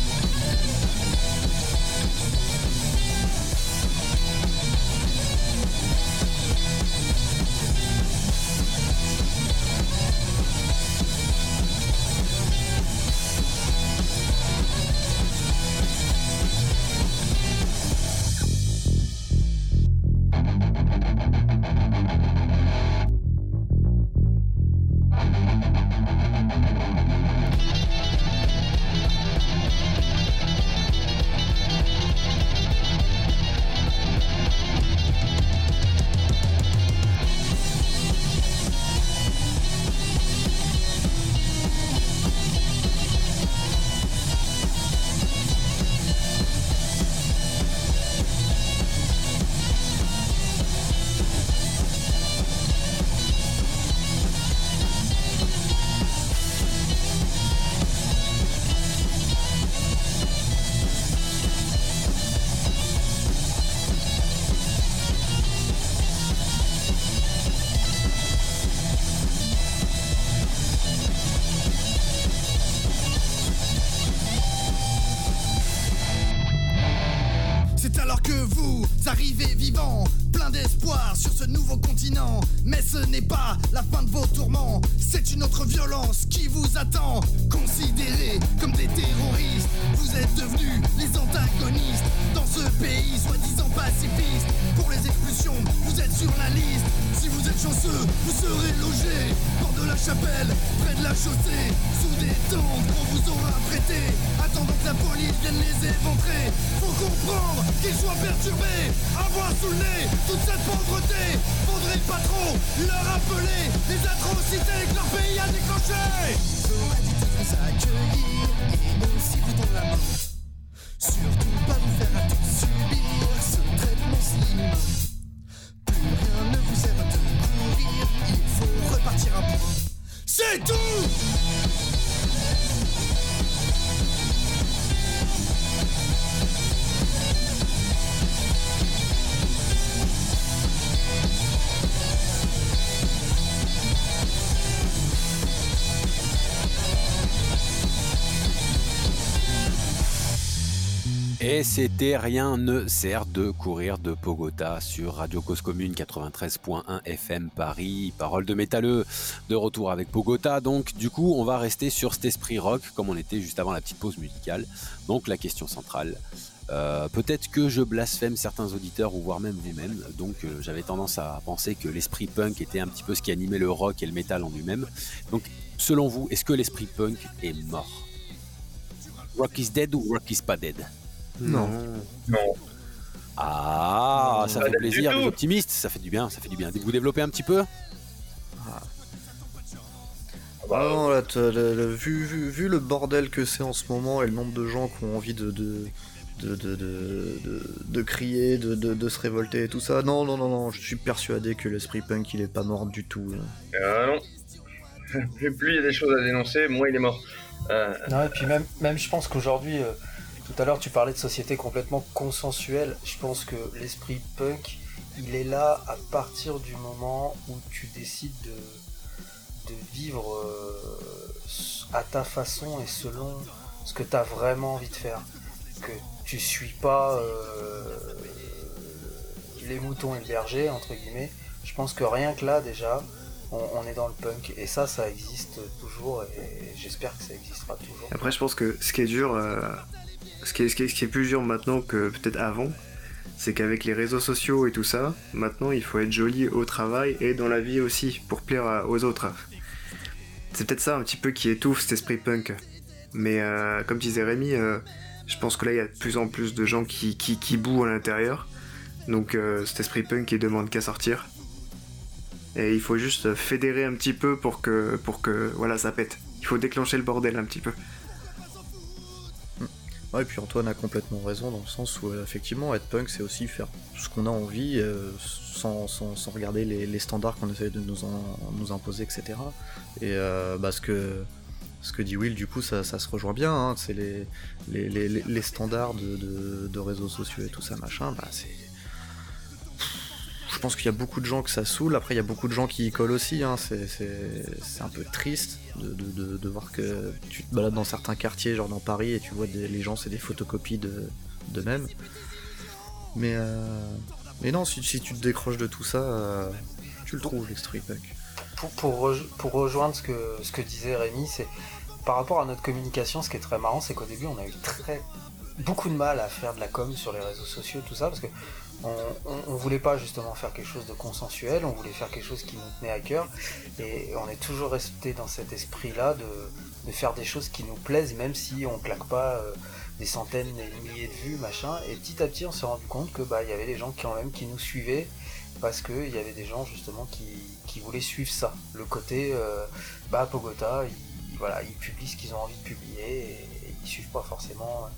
chanceux, vous serez logés bord de la chapelle, près de la chaussée, sous des tentes qu'on vous aura prêté. Attendant que la police vienne les éventrer. Faut comprendre qu'ils soient perturbés, avoir sous le nez toute cette pauvreté. Faudrait pas trop leur rappeler les atrocités que leur pays a déclenchées. Accueillir et nous. Surtout pas vous faire à subir ce traitement si il faut repartir à point. C'est tout Et c'était Rien ne sert de courir de Pogota sur Radio Cause Commune 93.1 FM Paris. Parole de métalleux de retour avec Pogota. Donc, du coup, on va rester sur cet esprit rock comme on était juste avant la petite pause musicale. Donc, la question centrale. Euh, Peut-être que je blasphème certains auditeurs ou voire même vous-même. Donc, euh, j'avais tendance à penser que l'esprit punk était un petit peu ce qui animait le rock et le métal en lui-même. Donc, selon vous, est-ce que l'esprit punk est mort? Rock is dead ou rock is pas dead? Non. Non. Ah, ça Pas fait plaisir, les optimistes, ça fait du bien, ça fait du bien. Vous développez un petit peu Ah non, là, t'as- le- le- vu, vu, vu le bordel que c'est en ce moment et le nombre de gens qui ont envie de, de, de, de, de, de- de crier, de, de, de se révolter et tout ça, non, non, non, non, je suis persuadé que l'esprit punk il est pas mort du tout. là. Ah non. Plus [laughs] plus il y a des choses à dénoncer, moins il est mort. Euh, Non, et puis même, même je pense qu'aujourd'hui, euh, tout à l'heure tu parlais de société complètement consensuelle, je pense que l'esprit punk, il est là à partir du moment où tu décides de, vivre euh, à ta façon et selon ce que tu as vraiment envie de faire. Que tu suis pas euh, les moutons et le berger, entre guillemets. Je pense que rien que là déjà, on, on est dans le punk. Et ça, ça existe toujours et j'espère que ça existera toujours. Après, je pense que ce qui est dur, euh, ce, qui est, plus dur maintenant que peut-être avant, c'est qu'avec les réseaux sociaux et tout ça, maintenant il faut être joli au travail et dans la vie aussi pour plaire aux autres. C'est peut-être ça un petit peu qui étouffe cet esprit punk. Mais euh, comme disait Rémi, euh, je pense que là il y a de plus en plus de gens qui, qui, qui bouent à l'intérieur. Donc euh, cet esprit punk il demande qu'à sortir. Et il faut juste fédérer un petit peu pour que, pour que voilà, ça pète. Il faut déclencher le bordel un petit peu. Ouais, et puis Antoine a complètement raison dans le sens où effectivement être punk c'est aussi faire ce qu'on a envie sans, sans, sans, regarder les, les standards qu'on essaie de nous, en, nous imposer, etc. Et bah, ce que ce que dit Will, du coup, ça, ça se rejoint bien. Hein. C'est les, les, les, les, standards de, de, de, réseaux sociaux et tout ça, machin. Bah, c'est. Je pense qu'il y a beaucoup de gens que ça saoule. Après, il y a beaucoup de gens qui y collent aussi. Hein. C'est un peu triste de, voir que tu te balades dans certains quartiers, genre dans Paris, et tu vois les gens, c'est des photocopies de, même. Mais, euh, mais non, si, tu te décroches de tout ça, euh, tu le trouves, les street pour, pour, rejoindre ce que, ce que disait Rémi, c'est par rapport à notre communication, ce qui est très marrant, c'est qu'au début, on a eu très beaucoup de mal à faire de la com sur les réseaux sociaux, tout ça, parce que on, voulait pas justement faire quelque chose de consensuel, on voulait faire quelque chose qui nous tenait à cœur, et on est toujours resté dans cet esprit-là de, faire des choses qui nous plaisent, même si on claque pas euh, des centaines et des milliers de vues, machin. Et petit à petit, on s'est rendu compte que bah il y avait des gens quand même qui nous suivaient parce qu'il y avait des gens justement qui, qui, voulaient suivre ça. Le côté, euh, bah Pogota, ils, voilà, ils publient ce qu'ils ont envie de publier et, ils suivent pas forcément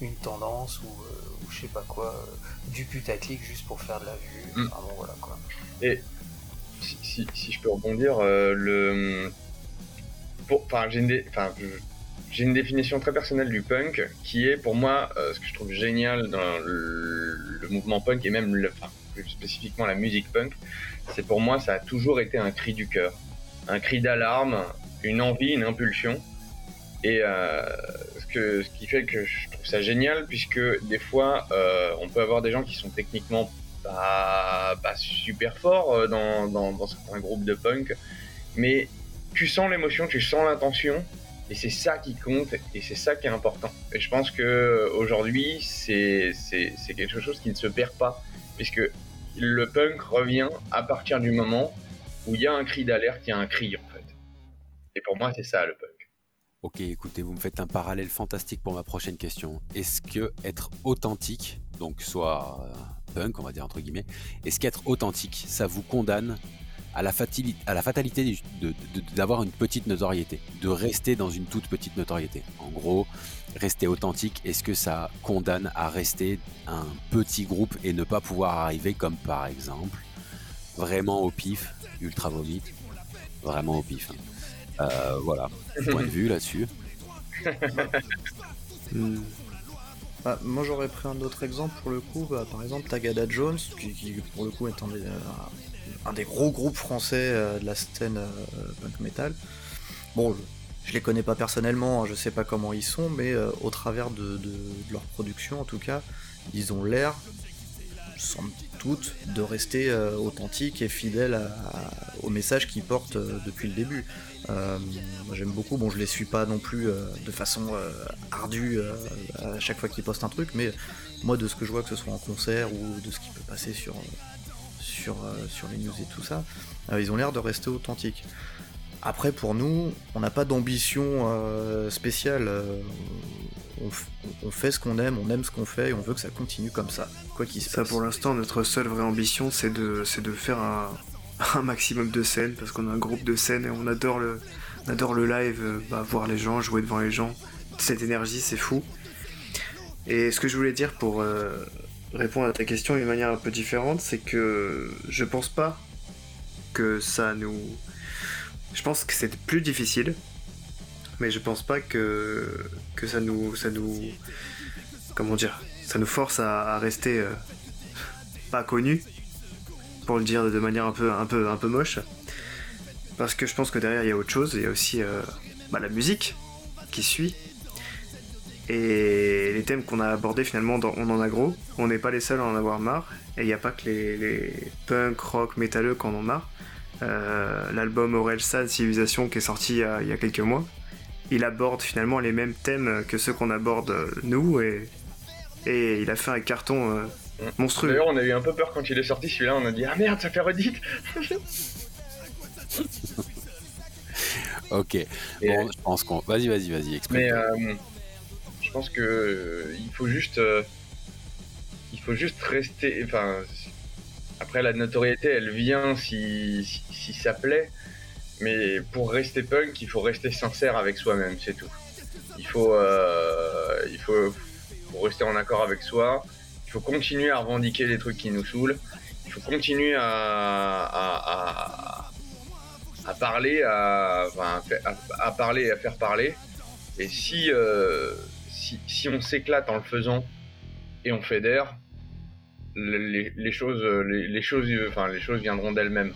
une tendance ou, euh, ou je sais pas quoi, euh, du putaclic juste pour faire de la vue. Mm. bon, voilà, quoi. Et si, si, je peux rebondir, le... Enfin, j'ai une, enfin, j'ai une définition très personnelle du punk qui est pour moi ce que je trouve génial dans le, mouvement punk et même le, spécifiquement la musique punk, c'est pour moi, ça a toujours été un cri du cœur, un cri d'alarme, une envie, une impulsion. Et euh, que, ce qui fait que je trouve ça génial, puisque des fois, euh, on peut avoir des gens qui sont techniquement pas, super forts euh, dans, dans, certains groupes de punk, mais tu sens l'émotion, tu sens l'intention, et c'est ça qui compte et c'est ça qui est important. Et je pense que aujourd'hui, c'est quelque chose qui ne se perd pas, puisque le punk revient à partir du moment où il y a un cri d'alerte, il y a un cri en fait. Et pour moi, c'est ça le punk. Ok, écoutez, vous me faites un parallèle fantastique pour ma prochaine question. Est-ce que être authentique, donc soit euh, punk, on va dire entre guillemets, est-ce qu'être authentique, ça vous condamne à la, à la fatalité d'avoir une petite notoriété, de rester dans une toute petite notoriété? En gros, rester authentique, est-ce que ça condamne à rester un petit groupe et ne pas pouvoir arriver comme par exemple vraiment au pif, ultra vomite, vraiment au pif. Hein? Euh, voilà, point de vue là-dessus. Hmm. Bah, moi j'aurais pris un autre exemple pour le coup, bah, par exemple Tagada Jones, qui, pour le coup est un des, des gros groupes français euh, de la scène punk metal. Bon, je les connais pas personnellement, hein, je sais pas comment ils sont, mais euh, au travers de, leur production en tout cas, ils ont l'air, sans doute, de rester euh, authentiques et fidèles au message qu'ils portent euh, depuis le début. J'aime beaucoup, bon je les suis pas non plus de façon ardue à chaque fois qu'ils postent un truc, mais moi de ce que je vois que ce soit en concert ou de ce qui peut passer sur, sur, sur les news et tout ça, ils ont l'air de rester authentiques. Après, pour nous, on n'a pas d'ambition euh, spéciale. Euh, on, fait ce qu'on aime, on aime ce qu'on fait et on veut que ça continue comme ça, quoi qu'il se ça, pour l'instant, notre seule vraie ambition, c'est de, de faire [laughs] un, maximum de scènes, parce qu'on a un groupe de scènes et on adore le, adore le live, euh, bah, voir les gens, jouer devant les gens. Cette énergie, c'est fou. Et ce que je voulais dire pour répondre à ta question d'une manière un peu différente, c'est que je pense pas que ça nous je pense que c'est plus difficile, mais je pense pas que, que ça nous. ça nous. comment dire ça nous force à, rester euh, pas connus, pour le dire de manière un peu, un peu, un peu moche. Parce que je pense que derrière il y a autre chose, il y a aussi euh, bah, la musique qui suit. Et les thèmes qu'on a abordés finalement On en a gros, on n'est pas les seuls à en avoir marre. Et il n'y a pas que les, les punk, rock, métalleux qui en ont marre. Euh, l'album Aurel Sad Civilisation qui est sorti il y, a, quelques mois, il aborde finalement les mêmes thèmes que ceux qu'on aborde euh, nous et, et il a fait un carton euh, monstrueux. D'ailleurs, on a eu un peu peur quand il est sorti celui-là, on a dit Ah merde, ça fait redite Ok, bon, je pense qu'on. Vas-y, vas-y, vas-y, explique. Mais je pense que il faut juste. il faut juste rester. Enfin, après, la notoriété, elle vient si, si, ça plaît. Mais pour rester punk, il faut rester sincère avec soi-même, c'est tout. Il faut, euh, il faut, rester en accord avec soi. Il faut continuer à revendiquer les trucs qui nous saoulent. Il faut continuer à, parler, à, parler et à faire parler. Et si, euh, si, si, on s'éclate en le faisant et on fédère, les, les choses, les, choses, enfin, les choses viendront d'elles-mêmes.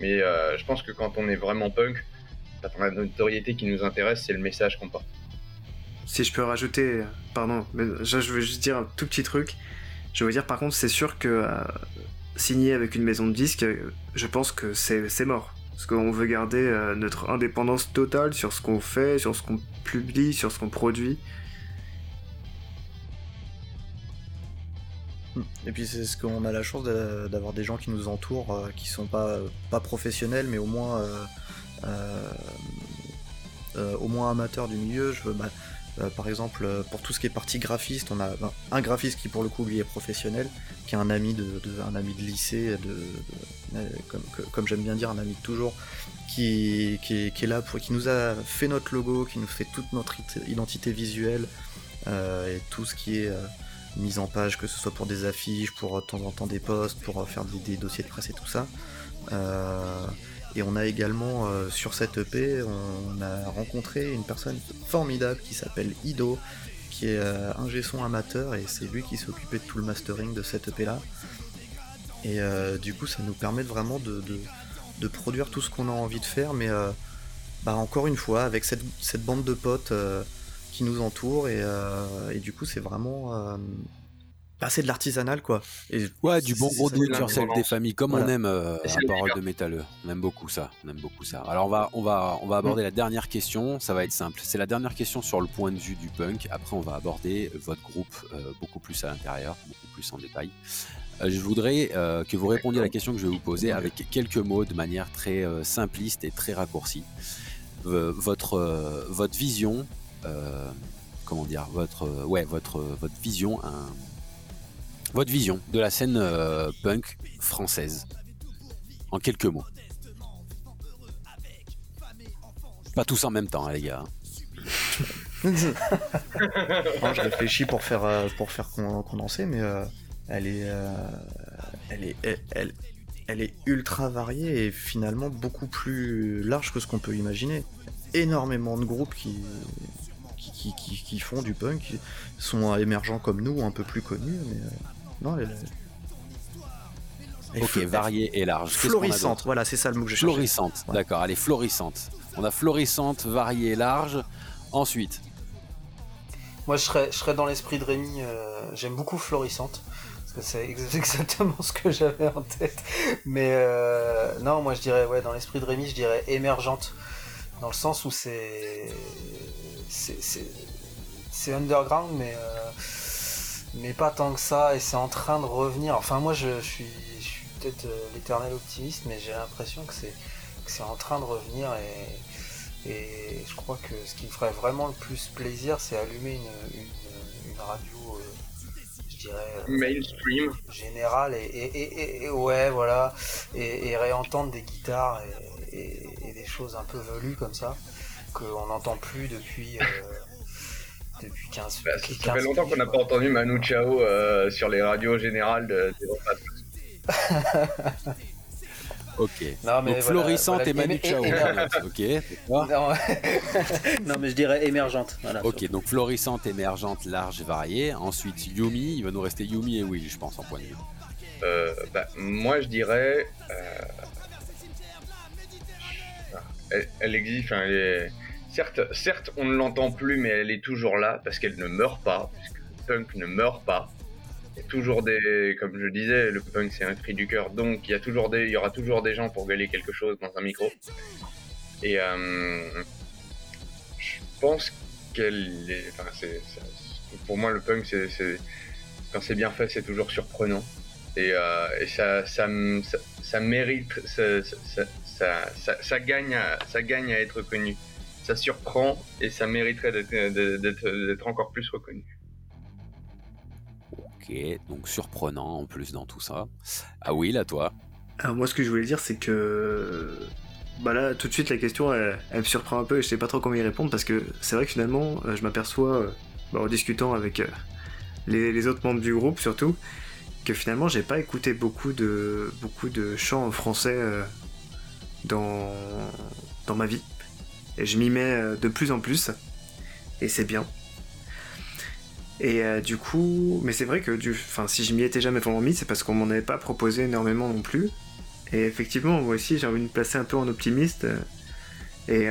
Mais euh, je pense que quand on est vraiment punk, la notoriété qui nous intéresse, c'est le message qu'on porte. Si je peux rajouter, pardon, mais je veux juste dire un tout petit truc. Je veux dire, par contre, c'est sûr que euh, signer avec une maison de disques, je pense que c'est mort. Parce qu'on veut garder euh, notre indépendance totale sur ce qu'on fait, sur ce qu'on publie, sur ce qu'on produit. Et puis c'est ce qu'on a la chance d'avoir des gens qui nous entourent, euh, qui sont pas, pas professionnels, mais au moins, au moins amateurs du milieu. Bah, euh, par exemple, euh, pour tout ce qui est partie graphiste, on a ben, un graphiste qui pour le coup lui est professionnel, qui est un ami de, un ami de lycée, de, euh, comme, j'aime bien dire, un ami de toujours, qui, est, là pour, qui nous a fait notre logo, qui nous fait toute notre identité visuelle et tout ce qui est mise en page, que ce soit pour des affiches, pour de temps en temps des posts, pour faire des, dossiers de presse et tout ça. Et on a également euh, sur cette EP, on a rencontré une personne formidable qui s'appelle Ido, qui est euh, un son amateur et c'est lui qui occupé de tout le mastering de cette EP là. Et euh, du coup, ça nous permet vraiment de, produire tout ce qu'on a envie de faire, mais bah, encore une fois, avec cette, bande de potes qui nous entoure, et, et du coup, c'est vraiment c'est de l'artisanal quoi. Et ouais, du bon gros do yourself des familles, comme on aime euh, un parole de métalleux. On aime beaucoup ça. On aime beaucoup ça. Alors on va, on va, on va aborder mm. la dernière question. Ça va être simple. C'est la dernière question sur le point de vue du punk. Après, on va aborder votre groupe euh, beaucoup plus à l'intérieur, beaucoup plus en détail. Euh, je voudrais que vous répondiez à la question que je vais vous poser avec quelques mots de manière très simpliste et très raccourcie. votre, votre vision, comment dire, votre, ouais, votre, votre vision, votre vision de la scène euh, punk française. En quelques mots. Pas tous en même temps, hein, les gars. [laughs] je réfléchis pour faire, euh, pour faire condenser, mais euh, elle, est, elle, est, elle, elle, est ultra variée et finalement beaucoup plus large que ce qu'on peut imaginer. Énormément de groupes qui, qui, qui, font du punk, sont émergents comme nous, un peu plus connus, mais non, elle, ok, variée et large. Florissante, voilà, c'est ça le mot que je cherchais. Florissante, d'accord, elle est florissante. On a florissante, variée et large. Ensuite. Moi, je serais, je serais dans l'esprit de Rémi. Euh, j'aime beaucoup florissante. Parce que c'est [laughs] exactement ce que j'avais en tête. Mais euh, non, moi, je dirais, ouais, dans l'esprit de Rémi, je dirais émergente. Dans le sens où c'est. C'est underground, mais. Euh, mais pas tant que ça, et c'est en train de revenir. Enfin, moi, je, suis, peut-être euh, l'éternel optimiste, mais j'ai l'impression que c'est, c'est en train de revenir, et, et je crois que ce qui me ferait vraiment le plus plaisir, c'est allumer une, radio, euh, je dirais. Euh, Mainstream. Générale, et, ouais, voilà, et, réentendre des guitares et, des choses un peu velues comme ça, qu'on n'entend plus depuis depuis 15 bah, Ça fait longtemps qu'on n'a pas entendu Manu Chao euh, sur les radios générales de, [laughs] Ok. Donc florissante et Manu Chao. ok. [laughs] Non, mais je dirais émergente. ok, donc florissante, émergente, large, variée. Ensuite Yumi, il va nous rester Yumi et Will, je pense, en point de vue. Euh, bah, moi, je dirais. Euh, elle, elle, existe. Enfin, elle est Certes, on ne l'entend plus, mais elle est toujours là parce qu'elle ne meurt pas, puisque le punk ne meurt pas. Il y a toujours des, comme je disais, le punk c'est un cri du cœur, donc il y a toujours des, il y aura toujours des gens pour gueuler quelque chose dans un micro. Et euh, je pense qu'elle est, enfin, c'est, pour moi le punk c'est, quand c'est bien fait c'est toujours surprenant et, euh, ça, ça, ça, mérite, ça, ça, gagne, ça gagne à être connu ça surprend et ça mériterait d'être encore plus reconnu. Ok, donc surprenant en plus dans tout ça. Ah oui, là toi Alors moi ce que je voulais dire c'est que bah là tout de suite la question elle, me surprend un peu et je sais pas trop comment y répondre parce que c'est vrai que finalement euh, je m'aperçois euh, bah, en discutant avec, euh, les, autres membres du groupe surtout, que finalement j'ai pas écouté beaucoup de, beaucoup de chants français dans, dans ma vie. Et je m'y mets de plus en plus. Et c'est bien. Et du coup, mais c'est vrai que du, enfin, si je m'y étais jamais vraiment mis, c'est parce qu'on m'en avait pas proposé énormément non plus. Et effectivement, moi aussi, j'ai envie de me placer un peu en optimiste. Et,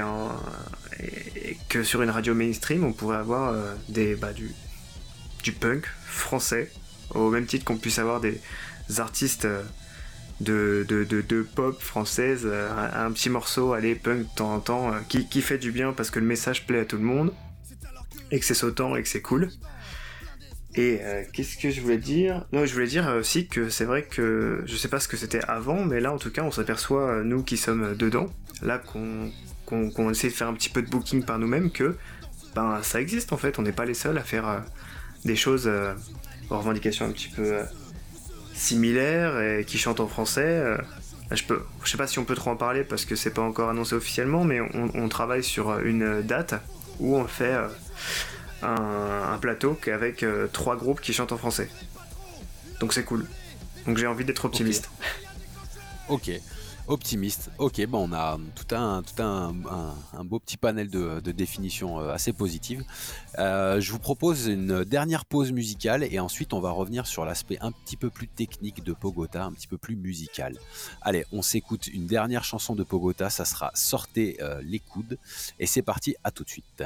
que sur une radio mainstream, on pourrait avoir euh, des, bah, du, du punk français, au même titre qu'on puisse avoir des artistes euh, de, de, de, pop française, euh, un, petit morceau, allez, punk de temps en temps, qui, qui fait du bien parce que le message plaît à tout le monde, et que c'est sautant et que c'est cool. Et euh, qu'est-ce que je voulais dire? Non, je voulais dire aussi que c'est vrai que je sais pas ce que c'était avant, mais là en tout cas on s'aperçoit, euh, nous qui sommes dedans, là qu'on essaie de faire un petit peu de booking par nous-mêmes, que ben ça existe en fait, on n'est pas les seuls à faire euh, des choses aux revendications un petit peu similaires et qui chantent en français. je, peux, je sais pas si on peut trop en parler parce que c'est pas encore annoncé officiellement, mais on, on, travaille sur une date où on fait un, plateau avec euh, trois groupes qui chantent en français. Donc c'est cool. Donc j'ai envie d'être optimiste. Ok. Optimiste. Ok, bon, on a tout un, beau petit panel de, définitions euh, assez positives. Euh, je vous propose une dernière pause musicale et ensuite on va revenir sur l'aspect un petit peu plus technique de Pogota, un petit peu plus musical. Allez, on s'écoute une dernière chanson de Pogota, ça sera Sortez les coudes et c'est parti, à tout de suite.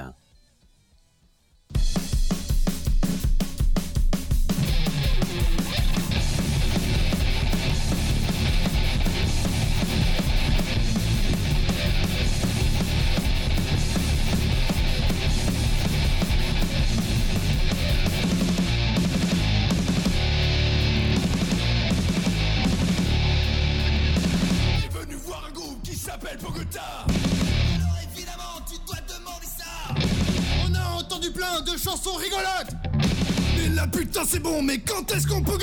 Putain c'est bon, mais quand est-ce qu'on revers.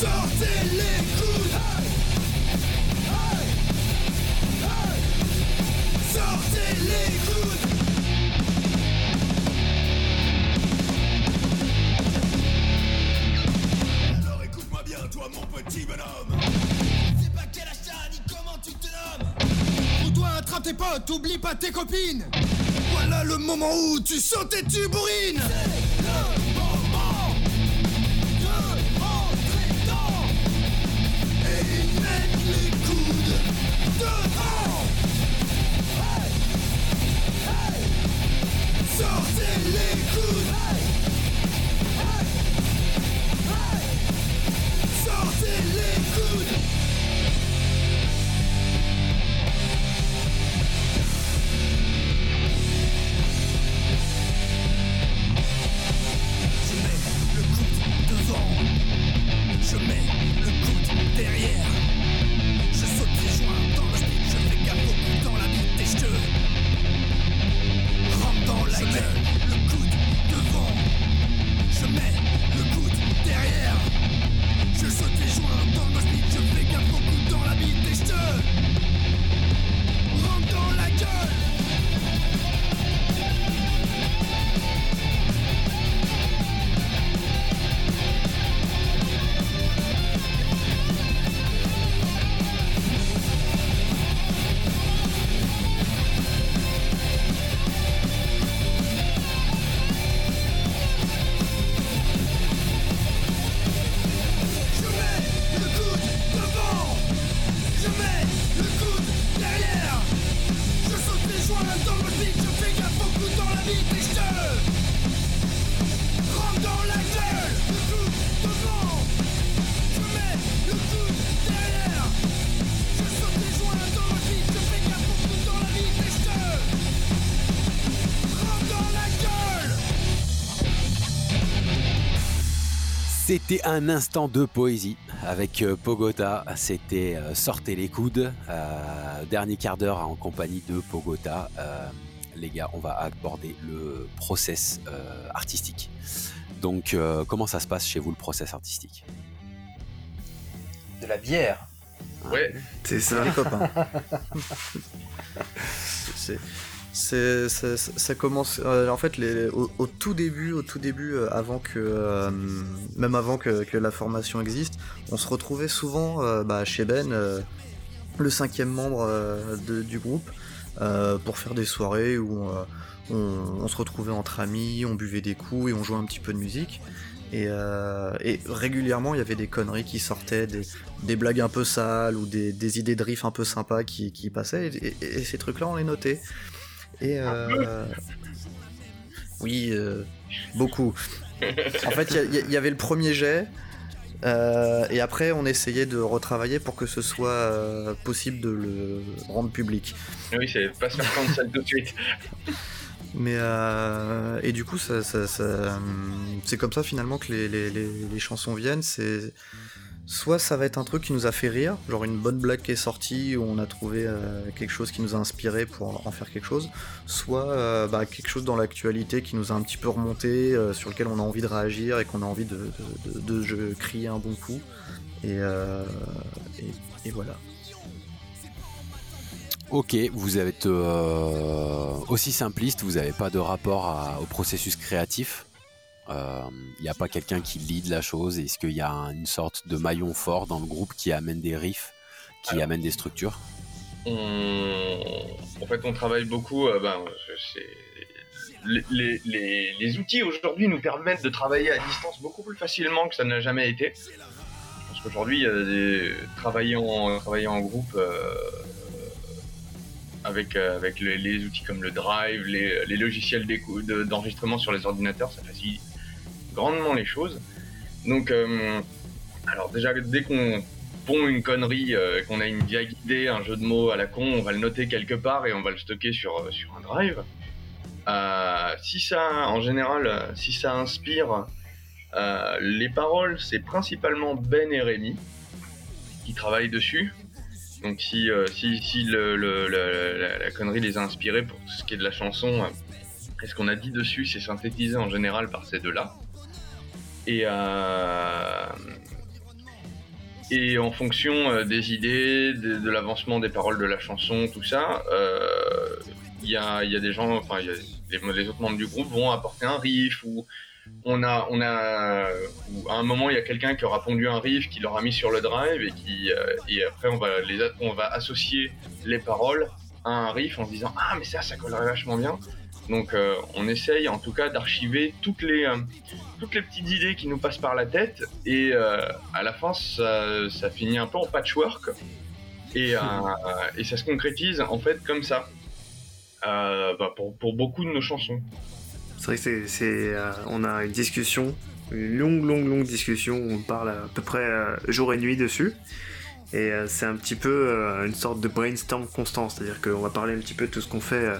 Sortez les coudes. Sortez les coudes toi mon petit bonhomme. C'est pas quel achat ni comment tu te nommes. Ou toi attrape tes potes, oublie pas tes copines. Voilà le moment où tu sautes et tu bourrines C'est le moment de rentrer dedans Et mettre les coudes devant hey hey Sortez les coudes C'était un instant de poésie avec euh, Pogota. C'était euh, Sortez les coudes. Euh, dernier quart d'heure en compagnie de Pogota. les gars, on va aborder le process artistique. Donc, comment ça se passe chez vous le process artistique? De la bière. Ouais. C'est ça, les copains. [laughs] c'est, c'est, ça commence. euh, en fait, les, au, tout début, au tout début, euh, avant que, euh, même avant que, que la formation existe, on se retrouvait souvent euh, bah, chez Ben, euh, le cinquième membre euh, de- du groupe, pour faire des soirées où on, on se retrouvait entre amis, on buvait des coups et on jouait un petit peu de musique. Et, et régulièrement, il y avait des conneries qui sortaient, des, des blagues un peu sales ou des, des idées de riff un peu sympas qui, qui passaient. Et- et ces trucs-là, on les notait. Et euh, oui, euh, beaucoup. En fait, il y y, y avait le premier jet. euh, et après, on essayait de retravailler pour que ce soit euh, possible de le rendre public. Oui, c'est pas se faire cancel tout de suite. Mais euh, et du coup, ça, ça- ça, hum, c'est comme ça finalement que les, les- les- les chansons viennent. C'est soit ça va être un truc qui nous a fait rire, genre une bonne blague qui est sortie où on a trouvé euh, quelque chose qui nous a inspiré pour en faire quelque chose, soit euh, bah, quelque chose dans l'actualité qui nous a un petit peu remonté, euh, sur lequel on a envie de réagir et qu'on a envie de, de, crier un bon coup. Et, et- voilà. Ok, vous êtes aussi simpliste, vous n'avez pas de rapport au processus créatif? Il n'y a pas quelqu'un qui lead la chose. Est-ce qu'il y a un- une sorte de maillon fort dans le groupe qui amène des riffs, qui Alors. amène des structures? On... En fait, on travaille beaucoup. euh, ben, c'est- les, les- les- les outils aujourd'hui nous permettent de travailler à distance beaucoup plus facilement que ça n'a jamais été. Je pense qu'aujourd'hui, euh, travailler, en, travailler en groupe euh, avec, euh, avec les, les outils comme le Drive, les, les logiciels d'enregistrement sur les ordinateurs, ça facilite grandement les choses. Donc, euh, alors déjà, dès qu'on pond une connerie, euh, qu'on a une vague idée, un jeu de mots à la con, on va le noter quelque part et on va le stocker sur, euh, sur un drive. Si ça, en général, si ça inspire, les paroles, c'est principalement Ben et Rémi qui travaillent dessus. Donc si, si, si la, connerie les a inspirés pour ce qui est de la chanson, et ce qu'on a dit dessus, c'est synthétisé en général par ces deux-là. Et, euh, et en fonction euh, des idées, de, l'avancement des paroles de la chanson, tout ça, euh, il y, a, des gens, enfin, les, autres membres du groupe vont apporter un riff ou on a, on a, à un moment il y a quelqu'un qui aura pondu un riff, qui l'aura mis sur le drive et qui, et après on va les, on va associer les paroles à un riff en se disant ah mais ça, ça collerait vachement bien. Donc euh, on essaye en tout cas d'archiver toutes les, euh, toutes les petites idées qui nous passent par la tête. Et euh, à la fin ça, ça finit un peu en patchwork. Et, euh, et ça se concrétise en fait comme ça. Bah, pour, pour beaucoup de nos chansons. C'est vrai que c'est, on a une discussion, une longue, longue, longue discussion. On parle à peu près jour et nuit dessus. Et c'est un petit peu une sorte de brainstorm constant, c'est-à-dire qu'on va parler un petit peu de tout ce qu'on fait,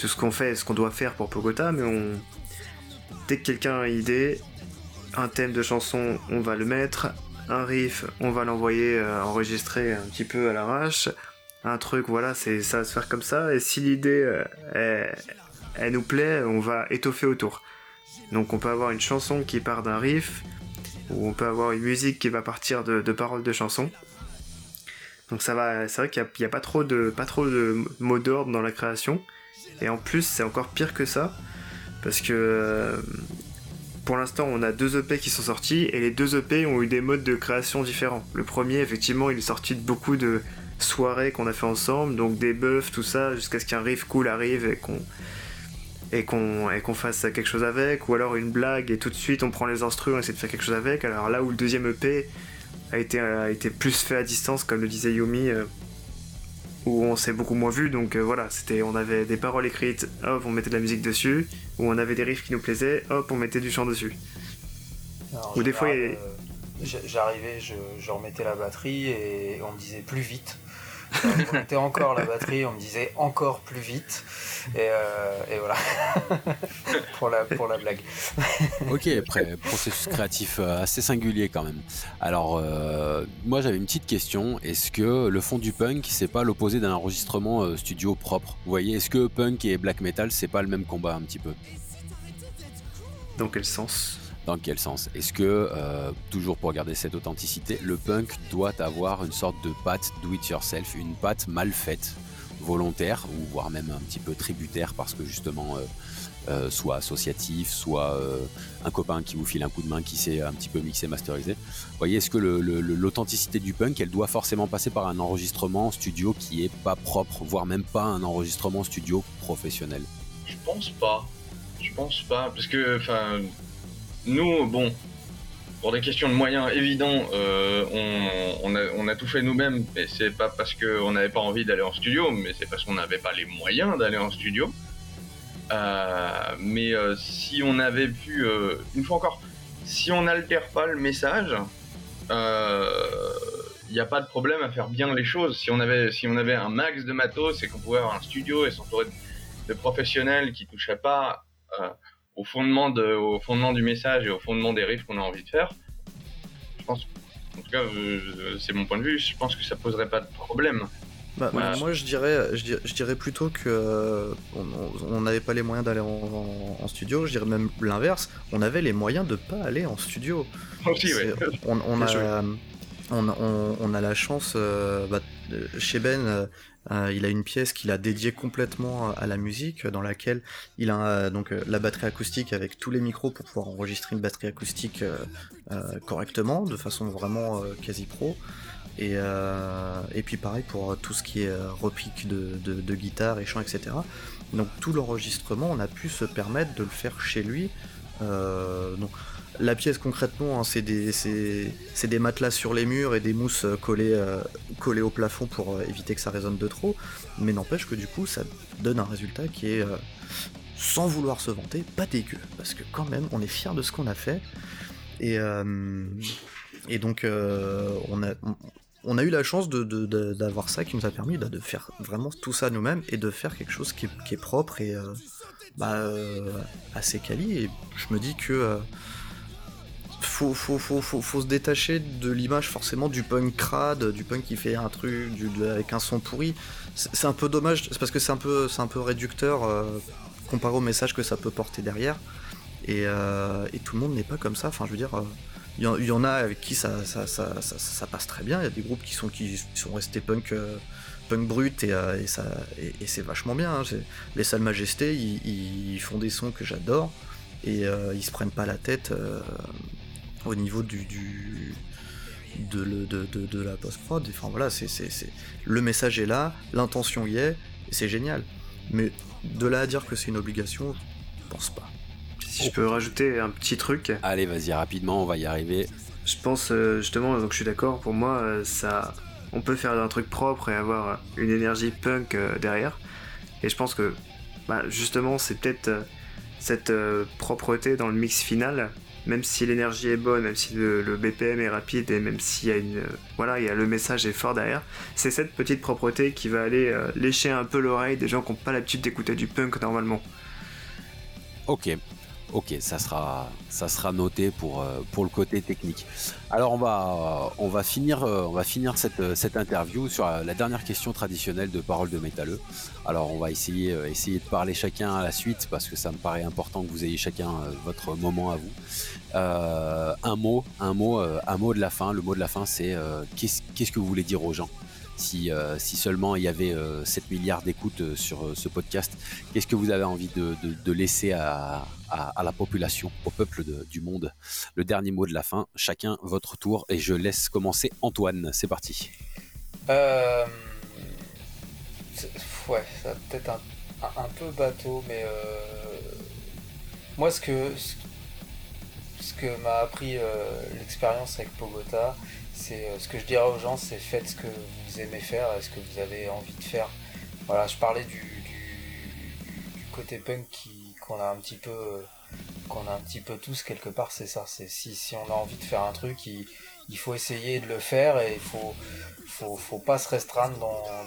tout ce qu'on fait, ce qu'on doit faire pour Pogota, mais on, dès que quelqu'un a une idée, un thème de chanson, on va le mettre, un riff, on va l'envoyer euh, enregistrer un petit peu à l'arrache, un truc, voilà, c'est ça va se faire comme ça. Et si l'idée euh, elle nous plaît, on va étoffer autour. Donc on peut avoir une chanson qui part d'un riff, ou on peut avoir une musique qui va partir de, paroles de chansons. Donc ça va, c'est vrai qu'il n'y a, pas trop de pas trop de mots d'ordre dans la création. Et en plus, c'est encore pire que ça, parce que euh, pour l'instant, on a deux EP qui sont sortis, et les deux EP ont eu des modes de création différents. Le premier, effectivement, il est sorti de beaucoup de soirées qu'on a fait ensemble, donc des buffs, tout ça, jusqu'à ce qu'un riff cool arrive et qu'on et qu'on qu'on fasse quelque chose avec, ou alors une blague et tout de suite on prend les instruments et essaie de faire quelque chose avec. Alors là où le deuxième EP a été, a été plus fait à distance, comme le disait Yumi, euh, où on s'est beaucoup moins vu, donc euh, voilà, c'était, on avait des paroles écrites, hop, on mettait de la musique dessus, ou on avait des riffs qui nous plaisaient, hop, on mettait du chant dessus. Alors, Ou des fois, il euh, j'a- j'arrivais, je, je remettais la batterie et on me disait plus vite. On remettait encore la batterie, on me disait encore plus vite. Et, euh, et voilà. [laughs] pour, la, pour la blague. Ok, après, processus créatif euh, assez singulier quand même. Alors, euh, moi j'avais une petite question. Est-ce que le fond du punk, c'est pas l'opposé d'un enregistrement euh, studio propre? Vous voyez, est-ce que punk et black metal, c'est pas le même combat un petit peu? Dans quel sens? Dans quel sens Est-ce que, euh, toujours pour garder cette authenticité, le punk doit avoir une sorte de patte do it yourself, une patte mal faite, volontaire, ou voire même un petit peu tributaire, parce que justement, euh, euh, soit associatif, soit un copain qui vous file un coup de main qui sait un petit peu mixer, masteriser. Vous voyez, est-ce que l'authenticité du punk, elle doit forcément passer par un enregistrement studio qui est pas propre, voire même pas un enregistrement studio professionnel? Je pense pas. Je pense pas, parce que, enfin, nous, bon, pour des questions de moyens évidents, euh, on, a, tout fait nous-mêmes, mais c'est pas parce qu'on n'avait pas envie d'aller en studio, mais c'est parce qu'on n'avait pas les moyens d'aller en studio. Euh, mais euh, si on avait pu, une fois encore, si on n'altère pas le message, il n'y a pas de problème à faire bien les choses. Si on avait, si on avait un max de matos et qu'on pouvait avoir un studio et s'entourer de, professionnels qui touchaient pas au fondement, de, au fondement du message et au fondement des riffs qu'on a envie de faire, je pense, en tout cas, c'est mon point de vue, je pense que ça poserait pas de problème. Bah, moi, je dirais, je dirais, plutôt que euh, on n'avait pas les moyens d'aller en, studio. Je dirais même l'inverse. On avait les moyens de pas aller en studio. Aussi, on, on, a, on, a, la chance euh, bah, chez Ben. Euh, euh, il a une pièce qu'il a dédiée complètement à la musique, dans laquelle il a euh, donc euh, la batterie acoustique avec tous les micros pour pouvoir enregistrer une batterie acoustique correctement, de façon vraiment quasi pro. Et, puis pareil pour tout ce qui est repique de, guitare et chant, etc. Donc tout l'enregistrement, on a pu se permettre de le faire chez lui. La pièce concrètement, hein, c'est des, matelas sur les murs et des mousses euh, euh, collées, au plafond pour euh, éviter que ça résonne de trop. Mais n'empêche que du coup, ça donne un résultat qui est, sans vouloir se vanter, pas dégueu. Parce que quand même, on est fier de ce qu'on a fait. Et, donc, on, a, eu la chance d'avoir ça qui nous a permis de faire vraiment tout ça nous-mêmes et de faire quelque chose qui est, propre et bah, assez quali. Et je me dis que faut, faut, faut, faut, se détacher de l'image forcément du punk crade, du punk qui fait un truc avec un son pourri. C'est un peu dommage, parce que c'est un peu, un peu réducteur euh, comparé au message que ça peut porter derrière. Euh, et, tout le monde n'est pas comme ça. Enfin, je veux dire, il euh, y, en a avec qui ça, ça, ça, passe très bien. Il y a des groupes qui sont, qui sont restés punk, punk brut et, ça, et, c'est vachement bien. Hein. Les Salles Majestés, ils, font des sons que j'adore et ils se prennent pas la tête au niveau du, de, la post-prod. Enfin voilà, c'est, le message est là, l'intention y est, et c'est génial. Mais de là à dire que c'est une obligation, je pense pas. Si je peux rajouter un petit truc. Allez, vas-y, rapidement, on va y arriver. Je pense euh, justement, donc je suis d'accord, pour moi, euh, ça, on peut faire un truc propre et avoir une énergie punk euh, derrière. Et je pense que bah, justement, c'est peut-être cette propreté dans le mix final même si l'énergie est bonne, même si le, BPM est rapide et même s'il y a une, voilà, il y a le message est fort derrière, c'est cette petite propreté qui va aller euh, lécher un peu l'oreille des gens qui n'ont pas l'habitude d'écouter du punk normalement. Ok, Ok, ça sera, ça sera noté pour, euh, pour le côté technique. Alors on va, on va finir, euh, on va finir cette, cette interview sur la dernière question traditionnelle de Parole de Métalleux. Alors on va essayer, euh, essayer de parler chacun à la suite parce que ça me paraît important que vous ayez chacun votre moment à vous. un mot, un mot, un mot de la fin. Le mot de la fin, c'est qu'est-ce que vous voulez dire aux gens? Euh, si, seulement il y avait 7 euh, milliards d'écoutes euh, sur ce podcast, qu'est-ce que vous avez envie de, laisser à, la population, au peuple du monde Le dernier mot de la fin, chacun votre tour, et je laisse commencer Antoine, c'est parti. ouais, ça peut-être un, peu bateau, mais moi ce que, ce que m'a appris l'expérience avec Pogota, euh, ce que je dirais aux gens, c'est faites ce que vous aimez faire ce que vous avez envie de faire. Voilà, je parlais du, côté punk qu'on a un petit peu qu'on a un petit peu tous quelque part, c'est ça. C'est si, on a envie de faire un truc, il, faut essayer de le faire et il faut, faut, pas se restreindre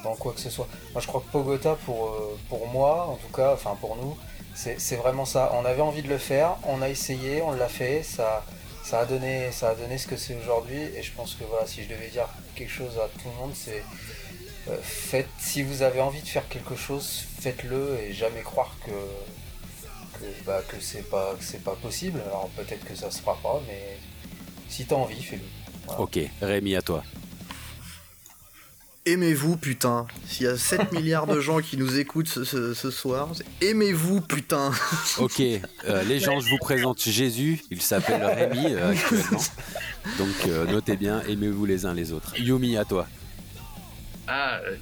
dans, quoi que ce soit. Moi, je crois que Pogota, pour, euh, pour moi, en tout cas, enfin pour nous, c'est vraiment ça. On avait envie de le faire, on a essayé, on l'a fait, ça, ça a donné, ça a donné ce que c'est aujourd'hui. Et je pense que voilà, si je devais dire quelque chose à tout le monde, c'est euh, faites, si vous avez envie de faire quelque chose, faites-le et jamais croire que, bah, que c'est pas, que c'est pas possible. Alors peut-être que ça se fera pas, mais si t'as envie, fais-le. Voilà. Ok, Rémi, à toi. Aimez-vous, putain. S'il y a 7 [laughs] milliards de gens qui nous écoutent ce, ce- ce soir, aimez-vous, putain. Ok, euh, les gens, je vous présente Jésus. Il s'appelle Rémi euh, [laughs] actuellement. Donc euh, notez bien, aimez-vous les uns les autres. Yumi, à toi. Ah, euh,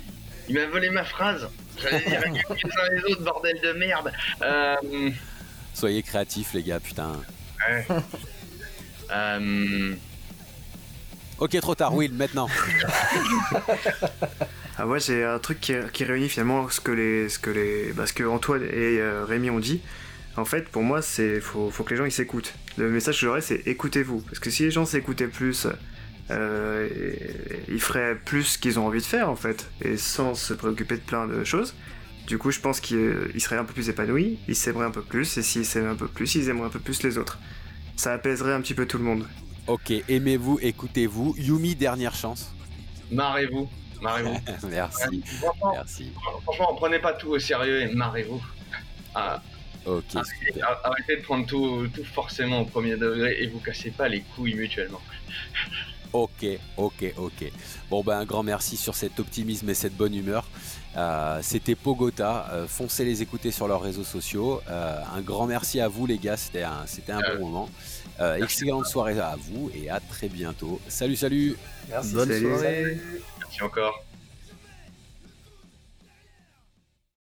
il m'a volé ma phrase. J'allais dire [laughs] les uns les autres, bordel de merde. Euh, Soyez créatifs, les gars, putain. ouais. [laughs] Euh, Ok, trop tard, Will, maintenant. [laughs] Ah, moi, j'ai un truc qui, qui réunit finalement ce que les, ce que les, bah, ce que Antoine et euh, Rémi ont dit. En fait, pour moi, c'est faut, faut que les gens ils s'écoutent. Le message que j'aurais, c'est écoutez-vous, parce que si les gens s'écoutaient plus, euh, ils feraient plus ce qu'ils ont envie de faire en fait, et sans se préoccuper de plein de choses. Du coup, je pense qu'ils ils seraient un peu plus épanouis, ils s'aimeraient un peu plus, et s'ils s'aimaient un peu plus, ils aimeraient un peu plus les autres. Ça apaiserait un petit peu tout le monde. Ok, aimez-vous, écoutez-vous. Yumi, dernière chance. marrez-vous. Marrez-vous. [laughs] Merci, Franchement, merci. franchement, prenez pas tout au sérieux et marrez-vous. Ah, Ok, arrêtez de prendre tout, tout forcément au premier degré et vous cassez pas les couilles mutuellement. Ok, ok, ok. Bon, ben, un grand merci sur cet optimisme et cette bonne humeur. Euh, C'était Pogota. Euh, foncez les écouter sur leurs réseaux sociaux. Euh, un grand merci à vous, les gars. C'était un, c'était un bon moment. Euh, excellente soirée à vous et à très bientôt. Salut, salut! Merci. Bonne Salut. soirée. Merci encore.